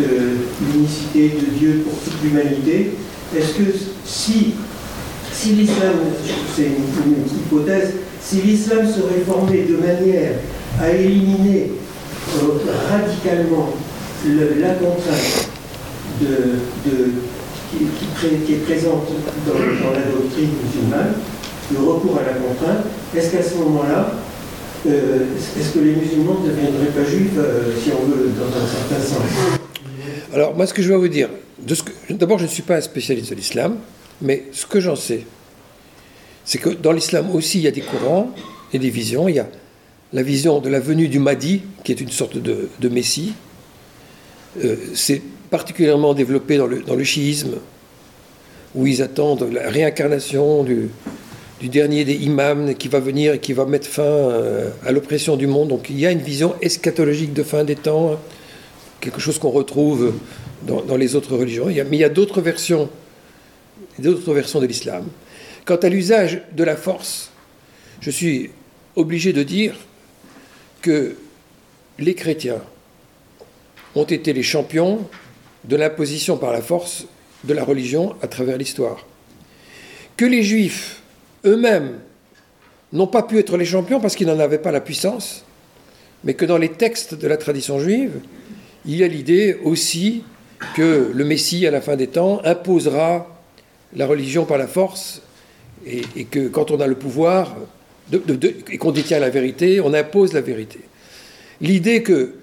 unicité de Dieu pour toute l'humanité? Est-ce que si, si l'islam, c'est une, hypothèse, si l'islam se réformait de manière à éliminer radicalement la contrainte qui, est présente dans, la doctrine musulmane, le recours à la contrainte, est-ce qu'à ce, moment-là, euh, est-ce que les musulmans ne deviendraient pas juifs, euh, si on veut, dans un certain sens? Alors, moi, ce que je vais vous dire, d'abord, je ne suis pas un spécialiste de l'islam, mais ce que j'en sais, c'est que dans l'islam aussi, il y a des courants et des visions. Il y a la vision de la venue du Mahdi, qui est une sorte de, messie. Euh, c'est particulièrement développé dans le, chiisme, où ils attendent la réincarnation du, dernier des imams qui va venir et qui va mettre fin euh, à l'oppression du monde. Donc il y a une vision eschatologique de fin des temps, hein, quelque chose qu'on retrouve dans, les autres religions. Mais il y a d'autres versions, d'autres versions de l'islam. Quant à l'usage de la force, je suis obligé de dire que les chrétiens ont été les champions de l'imposition par la force de la religion à travers l'histoire. Que les juifs eux-mêmes n'ont pas pu être les champions parce qu'ils n'en avaient pas la puissance, mais que dans les textes de la tradition juive, il y a l'idée aussi que le Messie, à la fin des temps, imposera la religion par la force, et, que quand on a le pouvoir et qu'on détient la vérité, on impose la vérité. L'idée que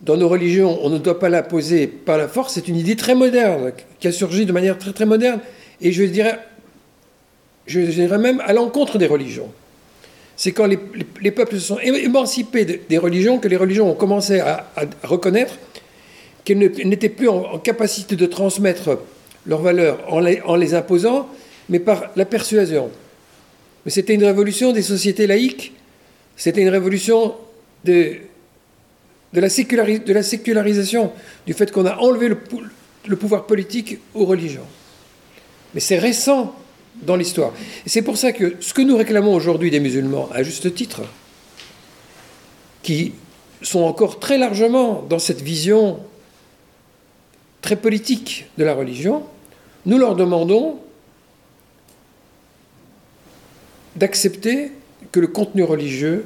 dans nos religions, on ne doit pas l'imposer par la force, c'est une idée très moderne, qui a surgi de manière très très moderne, et je dirais, je dirais même à l'encontre des religions. C'est quand les, peuples se sont émancipés des religions que les religions ont commencé à, reconnaître qu'elles n'étaient plus en, capacité de transmettre leurs valeurs en les, imposant, mais par la persuasion. Mais c'était une révolution des sociétés laïques, c'était une révolution de, de la, de la sécularisation, du fait qu'on a enlevé le, le, pouvoir politique aux religions. Mais c'est récent dans l'histoire. Et c'est pour ça que ce que nous réclamons aujourd'hui des musulmans, à juste titre, qui sont encore très largement dans cette vision très politique de la religion, nous leur demandons d'accepter que le contenu religieux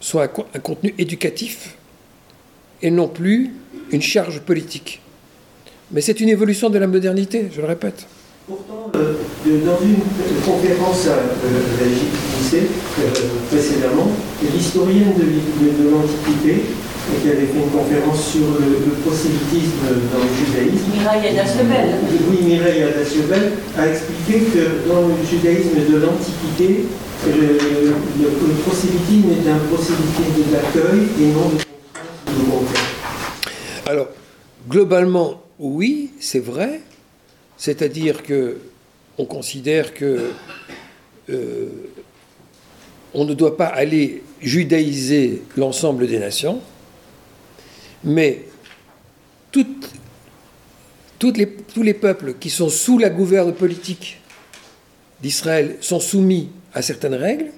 soit un contenu éducatif et non plus une charge politique. Mais c'est une évolution de la modernité, je le répète. Pourtant, euh, dans une conférence à euh, lycée euh, précédemment, l'historienne de, l'Antiquité, qui avait fait une conférence sur le, prosélytisme dans le judaïsme. Mireille. Oui, Mireille Adasebel a expliqué que dans le judaïsme de l'Antiquité, le, le, prosélytisme est un prosélytisme d'accueil et non de contrainte Alors, globalement, oui, c'est vrai. C'est-à-dire que on considère que euh, on ne doit pas aller judaïser l'ensemble des nations, mais tous les peuples qui sont sous la gouverne politique d'Israël sont soumis à certaines règles.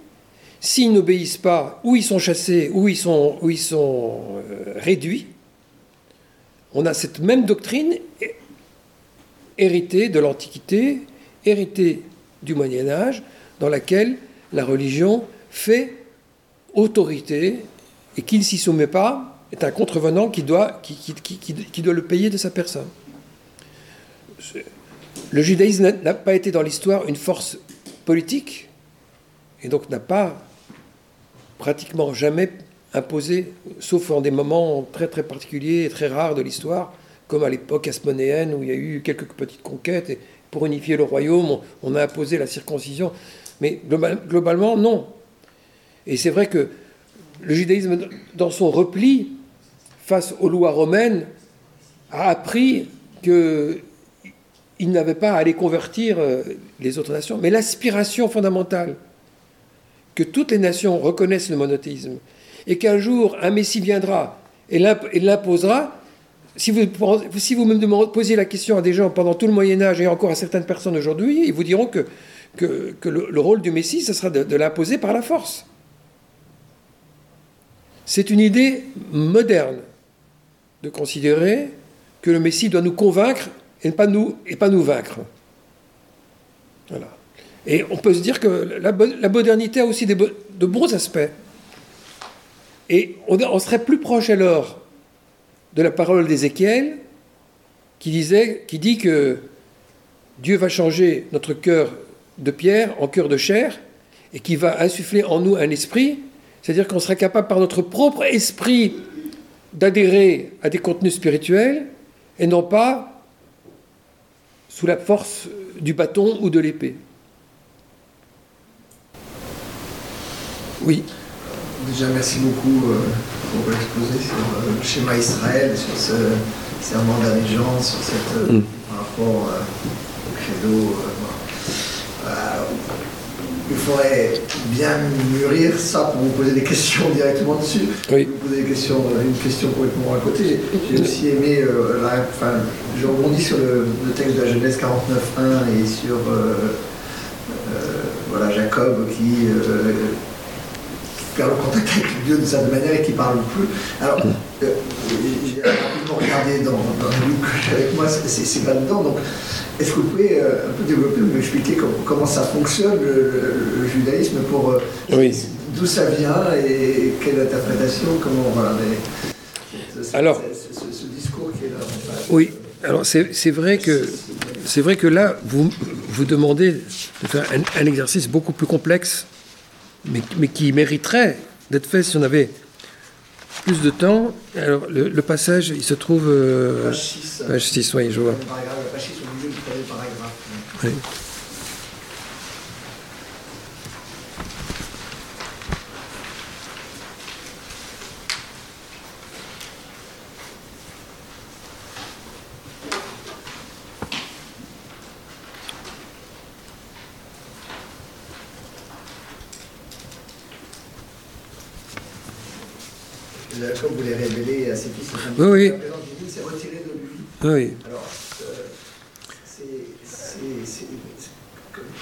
S'ils n'obéissent pas, ou ils sont chassés, ou ils sont, ils sont euh, réduits. On a cette même doctrine héritée de l'Antiquité, héritée du Moyen Âge, dans laquelle la religion fait autorité et qui ne s'y soumet pas est un contrevenant qui doit, qui, doit le payer de sa personne. Le judaïsme n'a pas été dans l'histoire une force politique, et donc n'a pas pratiquement jamais imposé, sauf en des moments très très particuliers et très rares de l'histoire, comme à l'époque asmonéenne où il y a eu quelques petites conquêtes, et pour unifier le royaume, on, a imposé la circoncision. Mais globalement, non. Et c'est vrai que le judaïsme, dans son repli face aux lois romaines, a appris qu'il n'avait pas à aller convertir euh, les autres nations. Mais l'aspiration fondamentale que toutes les nations reconnaissent le monothéisme et qu'un jour un Messie viendra et l'imposera, si vous, me posez la question à des gens pendant tout le Moyen Âge et encore à certaines personnes aujourd'hui, ils vous diront que, que, le, rôle du Messie, ce sera de, l'imposer par la force. C'est une idée moderne de considérer que le Messie doit nous convaincre et pas nous, vaincre. Et on peut se dire que la, modernité a aussi de bons aspects. Et on, serait plus proche alors de la parole d'Ézéchiel qui, disait, qui dit que Dieu va changer notre cœur de pierre en cœur de chair et qui va insuffler en nous un esprit, c'est-à-dire qu'on serait capable par notre propre esprit d'adhérer à des contenus spirituels et non pas sous la force du bâton ou de l'épée. Oui. Déjà, merci beaucoup euh, pour l'exposé sur euh, le schéma Israël, sur ce serment d'allégeance, sur cette, euh, mm. par rapport au credo. Il faudrait bien mûrir ça pour vous poser des questions directement dessus. Oui. Vous poser des questions, une question complètement à côté. J'ai aussi aimé, enfin, je rebondis sur le, texte de la Genèse 49.1 et sur voilà, Jacob qui perd le contact avec Dieu de cette manière et qui parle plus. Alors, euh, j'ai rapidement regardé dans, dans le j'ai avec moi, c'est pas dedans. Donc, est-ce que vous pouvez euh, un peu développer, m'expliquer comment, comment, ça fonctionne le, judaïsme pour euh, oui. d'où ça vient et quelle interprétation, comment voilà. alors, ce, discours qui est là. oui. Alors c'est vrai que c'est vrai que là vous vous demandez de faire un, un exercice beaucoup plus complexe mais, qui mériterait d'être fait si on avait plus de temps. Alors, le, passage, il se trouve. Euh, page 6. oui, je vois. Oui. Jacob voulait révéler à ses fils oui, oui. c'est retiré de lui. Oui. Alors,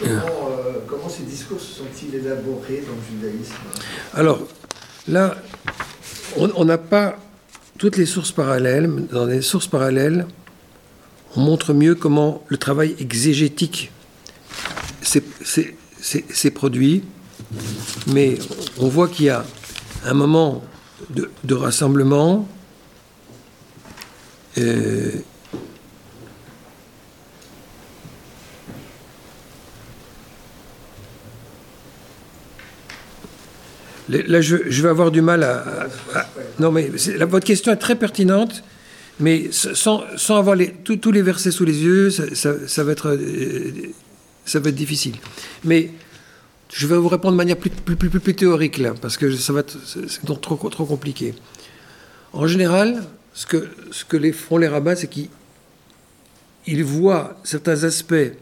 euh, comment, euh, comment, ces discours se sont-ils élaborés dans le judaïsme? Alors, là, on n'a pas toutes les sources parallèles. Dans les sources parallèles, on montre mieux comment le travail exégétique s'est produit. Mais on voit qu'il y a un moment de, rassemblement. Là, je, vais avoir du mal à. non, mais votre question est très pertinente, mais sans, avoir les, tous les versets sous les yeux, ça, va être, euh, ça va être difficile. Mais je vais vous répondre de manière plus, plus, plus, théorique, là, parce que ça va être trop, trop compliqué. En général, ce que, ce que font les rabbins, c'est qu'ils voient certains aspects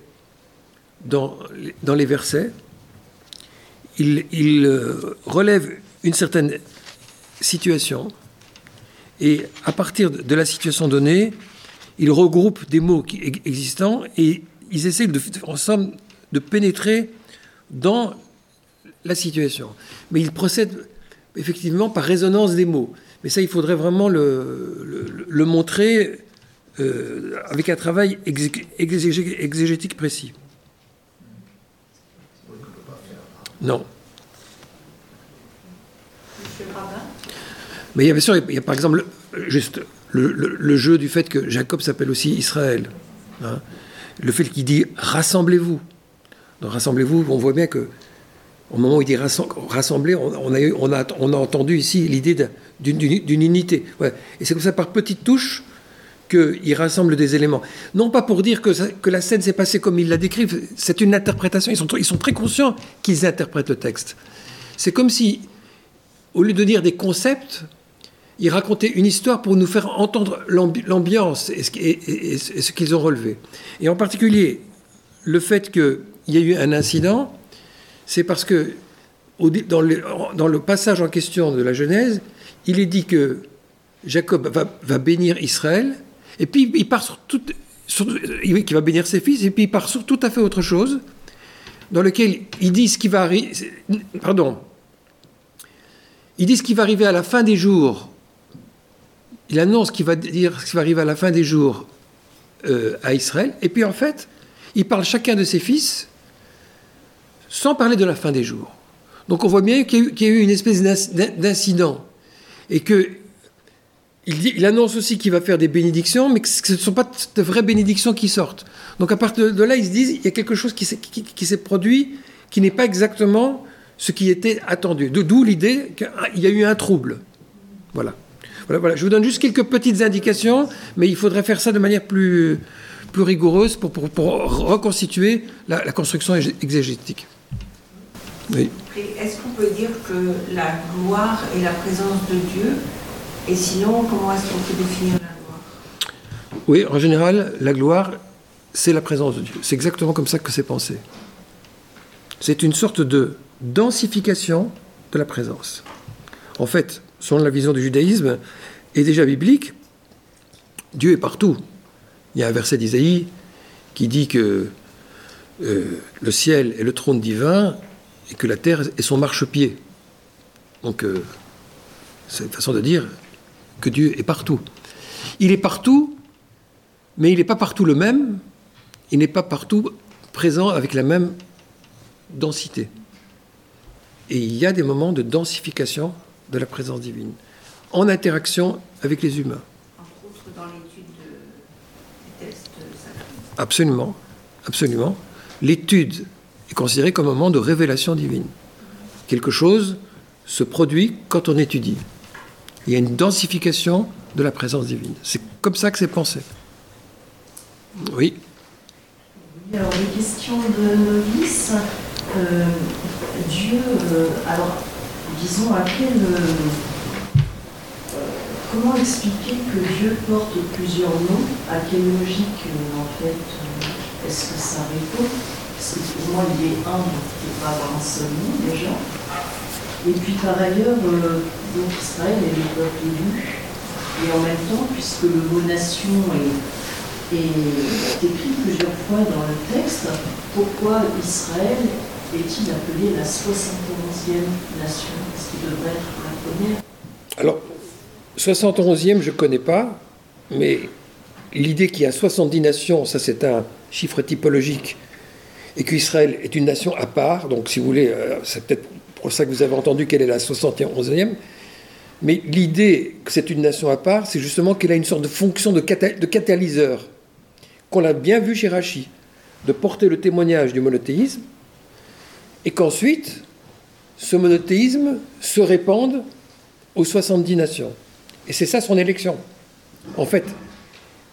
dans, dans les versets il, euh, relève une certaine situation et à partir de la situation donnée, il regroupe des mots existants et ils essaient de, ensemble de pénétrer dans la situation. Mais il procède effectivement par résonance des mots. Mais ça, il faudrait vraiment le, montrer euh, avec un travail exégétique précis. Non. Mais il y a bien sûr, il y a par exemple juste le, jeu du fait que Jacob s'appelle aussi Israël. Hein. Le fait qu'il dit rassemblez-vous. Rassemblez-vous, on voit bien que au moment où il dit rassembler, on, a, entendu ici l'idée d'une unité. Et c'est comme ça, par petites touches, qu'il rassemble des éléments. Non pas pour dire que, que la scène s'est passée comme il la décrivent, c'est une interprétation, ils sont, ils très conscients qu'ils interprètent le texte. C'est comme si, au lieu de dire des concepts, ils racontaient une histoire pour nous faire entendre l'ambiance et ce qu'ils ont relevé. Et en particulier, le fait qu'il y ait eu un incident, c'est parce que dans le, passage en question de la Genèse, il est dit que Jacob va, bénir Israël, et puis il part sur tout, qui va bénir ses fils, et puis il part sur tout à fait autre chose, dans lequel il dit ce qui va. Il va arriver à la fin des jours. Il annonce qu'il va dire ce qui va arriver à la fin des jours euh, à Israël. Et puis en fait, il parle chacun de ses fils sans parler de la fin des jours. Donc on voit bien qu'il y, a eu une espèce d'incident. Et que il, annonce aussi qu'il va faire des bénédictions, mais que ce ne sont pas de vraies bénédictions qui sortent. Donc à partir de là, ils se disent, il y a quelque chose qui s'est produit qui n'est pas exactement ce qui était attendu. D'où l'idée qu'il y a eu un trouble. Voilà. voilà. Je vous donne juste quelques petites indications, mais il faudrait faire ça de manière plus, rigoureuse pour, reconstituer la, construction exégétique. Oui. Est-ce qu'on peut dire que la gloire et la présence de Dieu et sinon, comment est-ce qu'on peut définir la gloire? Oui, en général, la gloire, c'est la présence de Dieu. C'est exactement comme ça que c'est pensé. C'est une sorte de densification de la présence. En fait, selon la vision du judaïsme, et déjà biblique, Dieu est partout. Il y a un verset d'Isaïe qui dit que euh, le ciel est le trône divin et que la terre est son marchepied. Donc, euh, c'est une façon de dire que Dieu est partout. Il est partout, mais il n'est pas partout le même, il n'est pas partout présent avec la même densité. Et il y a des moments de densification de la présence divine, en interaction avec les humains. Entre autres dans l'étude des tests Absolument, absolument. L'étude est considérée comme un moment de révélation divine. Quelque chose se produit quand on étudie il y a une densification de la présence divine. C'est comme ça que c'est pensé. Oui. Alors, les questions de novice, euh, Dieu, euh, alors, disons, à quel. Euh, comment expliquer que Dieu porte plusieurs noms? À quelle logique, en fait, est-ce que ça répond? Moi, il est un, donc il ne peut pas avoir un seul nom déjà. Et puis par ailleurs, euh, Israël est le peuple élu. Et en même temps, puisque le mot nation est, écrit plusieurs fois dans le texte, pourquoi Israël est-il appelé la 71e nation? Ce qui devrait être la première? Alors, 71e, je ne connais pas, mais l'idée qu'il y a 70 nations, ça c'est un chiffre typologique, et qu'Israël est une nation à part, donc si vous voulez, euh, c'est peut-être pour ça que vous avez entendu qu'elle est la 71e, mais l'idée que c'est une nation à part, c'est justement qu'elle a une sorte de fonction de, catalyseur, qu'on a bien vu chez Rachi, de porter le témoignage du monothéisme, et qu'ensuite, ce monothéisme se répande aux 70 nations. Et c'est ça son élection. En fait,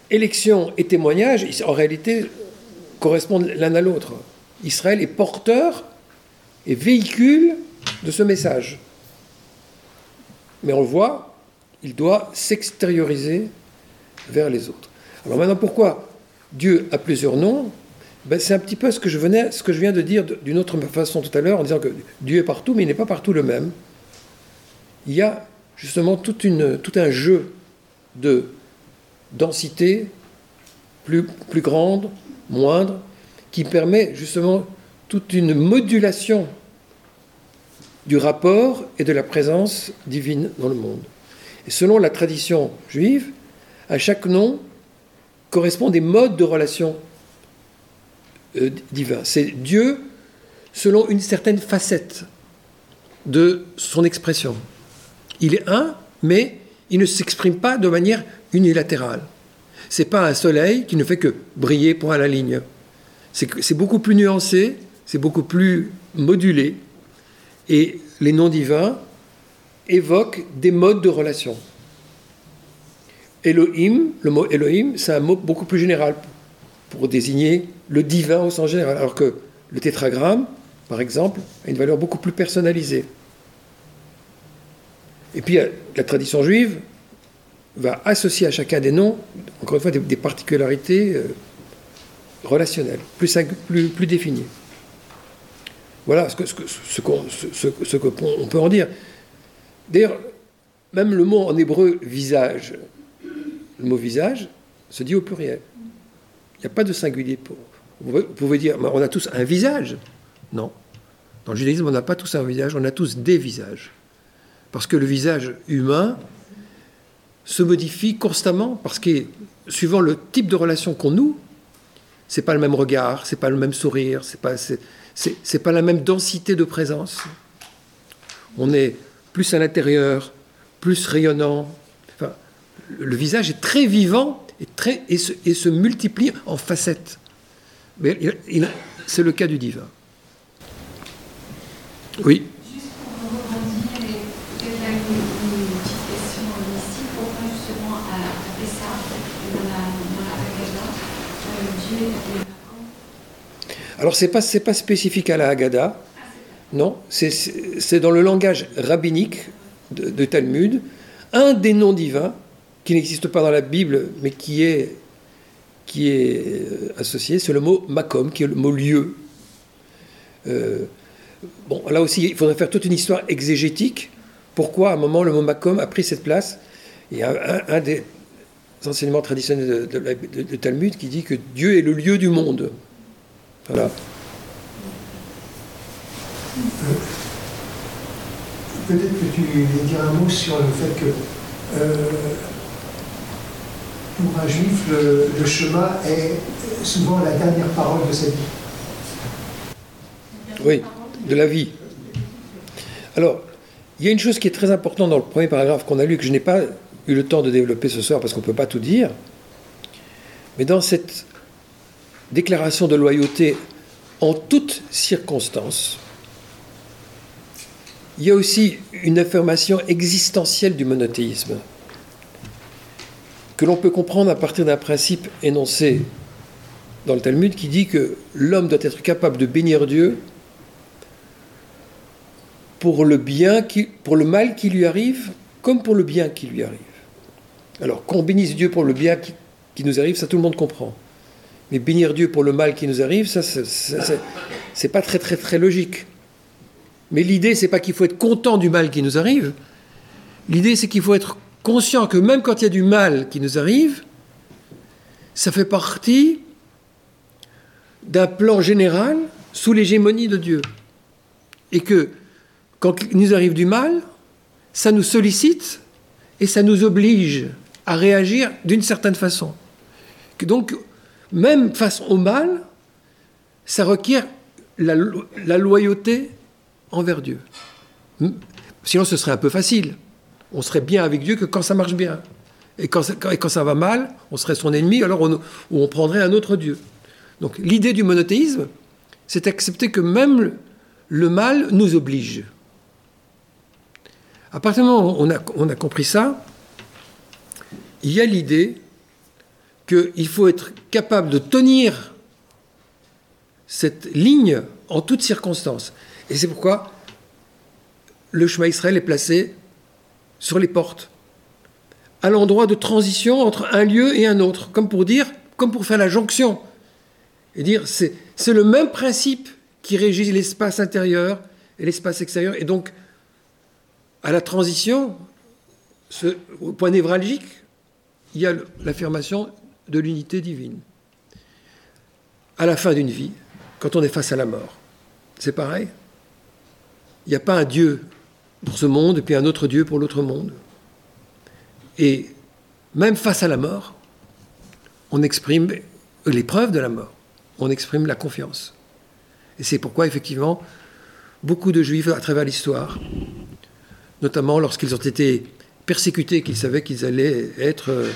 élection et témoignage, en réalité, correspondent l'un à l'autre. Israël est porteur et véhicule de ce message. Mais on le voit, il doit s'extérioriser vers les autres. Alors maintenant, pourquoi Dieu a plusieurs noms? Ben, C'est un petit peu ce que, je venais, ce que je viens de dire d'une autre façon tout à l'heure, en disant que Dieu est partout, mais il n'est pas partout le même. Il y a justement toute une, tout un jeu de densité plus, plus grande, moindre, qui permet justement toute une modulation du rapport et de la présence divine dans le monde. Et selon la tradition juive, à chaque nom correspond des modes de relation euh. C'est Dieu selon une certaine facette de son expression. Il est un, mais il ne s'exprime pas de manière unilatérale. C'est pas un soleil qui ne fait que briller point à la ligne. C'est beaucoup plus nuancé, c'est beaucoup plus modulé, et les noms divins évoquent des modes de relation. Elohim, le mot Elohim, c'est un mot beaucoup plus général pour désigner le divin au sens général, alors que le tétragramme, par exemple, a une valeur beaucoup plus personnalisée. Et puis la tradition juive va associer à chacun des noms, encore une fois, des, particularités euh, relationnelles, plus, plus, plus. Voilà ce qu'on ce, ce, peut en dire. D'ailleurs, même le mot en hébreu visage, le mot visage se dit au pluriel. Il n'y a pas de singulier pour. Vous pouvez dire, on a tous un visage. Non. Dans le judaïsme, on n'a pas tous un visage, on a tous des visages. Parce que le visage humain se modifie constamment, parce que suivant le type de relation qu'on noue, c'est pas le même regard, c'est pas le même sourire, c'est pas c'est pas la même densité de présence. On est plus à l'intérieur, plus rayonnant. Le visage est très vivant et, très, et, se, et se multiplie en facettes. Mais c'est le cas du divin. Oui. Juste pour rebondir, peut-être une, une petite question ici, pourquoi justement à, à Pessah, dans la, dans la Haggadah, euh, Dieu est alors, ce n'est pas, pas spécifique à la Haggadah, non, c'est dans le langage rabbinique de, Talmud, un des noms divins qui n'existe pas dans la Bible, mais qui est, euh, associé, c'est le mot makom, qui est le mot lieu. Euh, bon, là aussi, il faudrait faire toute une histoire exégétique. Pourquoi, à un moment, le mot makom a pris cette place? Il y a un, des enseignements traditionnels de, Talmud qui dit que Dieu est le lieu du monde. Voilà. Peut-être que tu veux dire un mot sur le fait que euh, pour un juif, le, chemin est souvent la dernière parole de sa vie. Oui, de la vie. Alors, il y a une chose qui est très importante dans le premier paragraphe qu'on a lu, que je n'ai pas eu le temps de développer ce soir parce qu'on ne peut pas tout dire. Mais dans cette déclaration de loyauté en toutes circonstances. Il y a aussi une affirmation existentielle du monothéisme que l'on peut comprendre à partir d'un principe énoncé dans le Talmud qui dit que l'homme doit être capable de bénir Dieu pour le bien qui, pour le mal qui lui arrive comme pour le bien qui lui arrive. Alors qu'on bénisse Dieu pour le bien qui nous arrive, ça tout le monde comprend. Mais bénir Dieu pour le mal qui nous arrive, ça, c'est pas très très très logique. Mais l'idée, c'est pas qu'il faut être content du mal qui nous arrive. L'idée, c'est qu'il faut être conscient que même quand il y a du mal qui nous arrive, ça fait partie d'un plan général sous l'hégémonie de Dieu. Et que quand il nous arrive du mal, ça nous sollicite et ça nous oblige à réagir d'une certaine façon. Donc, même face au mal, ça requiert la, loyauté envers Dieu. Sinon, ce serait un peu facile. On serait bien avec Dieu que quand ça marche bien. Et quand ça, va mal, on serait son ennemi, alors on, prendrait un autre Dieu. Donc l'idée du monothéisme, c'est accepter que même le mal nous oblige. À partir du moment où on a compris ça, il y a l'idée qu'il faut être capable de tenir cette ligne en toutes circonstances. Et c'est pourquoi le chemin Israël est placé sur les portes, à l'endroit de transition entre un lieu et un autre, comme pour dire, comme pour faire la jonction. Et dire, c'est, le même principe qui régit l'espace intérieur et l'espace extérieur. Et donc, à la transition, au point névralgique, il y a l'affirmation de l'unité divine. À la fin d'une vie, quand on est face à la mort, c'est pareil. Il n'y a pas un Dieu pour ce monde puis un autre Dieu pour l'autre monde. Et même face à la mort, on exprime l'épreuve de la mort, on exprime la confiance. Et c'est pourquoi, effectivement, beaucoup de juifs à travers l'histoire, notamment lorsqu'ils ont été persécutés, qu'ils savaient qu'ils allaient être euh,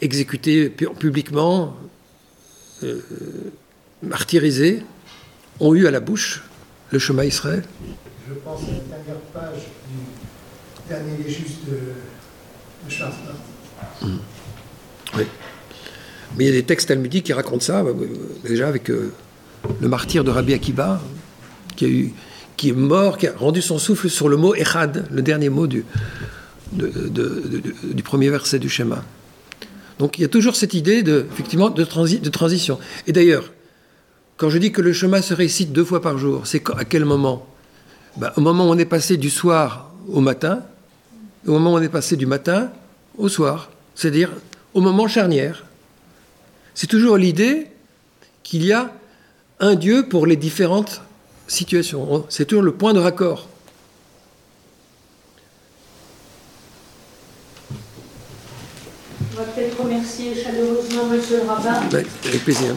exécutés publiquement, euh, martyrisés, ont eu à la bouche le chemin Israël. Je pense à la dernière page du dernier justes de, de Charles Mmh. Oui. Mais il y a des textes talmudiques qui racontent ça, euh, déjà avec euh, le martyr de Rabbi Akiba, qui, a eu, qui est mort, qui a rendu son souffle sur le mot Echad, le dernier mot du, de, de, de, du premier verset du schéma. Donc il y a toujours cette idée de, effectivement, de, transi, de transition. Et d'ailleurs, quand je dis que le chemin se récite deux fois par jour, c'est à quel moment? Ben, Au moment où on est passé du soir au matin, au moment où on est passé du matin au soir, c'est-à-dire au moment charnière. C'est toujours l'idée qu'il y a un Dieu pour les différentes situations. C'est toujours le point de raccord. On va peut-être remercier chaleureusement Monsieur le rabbin. Avec plaisir.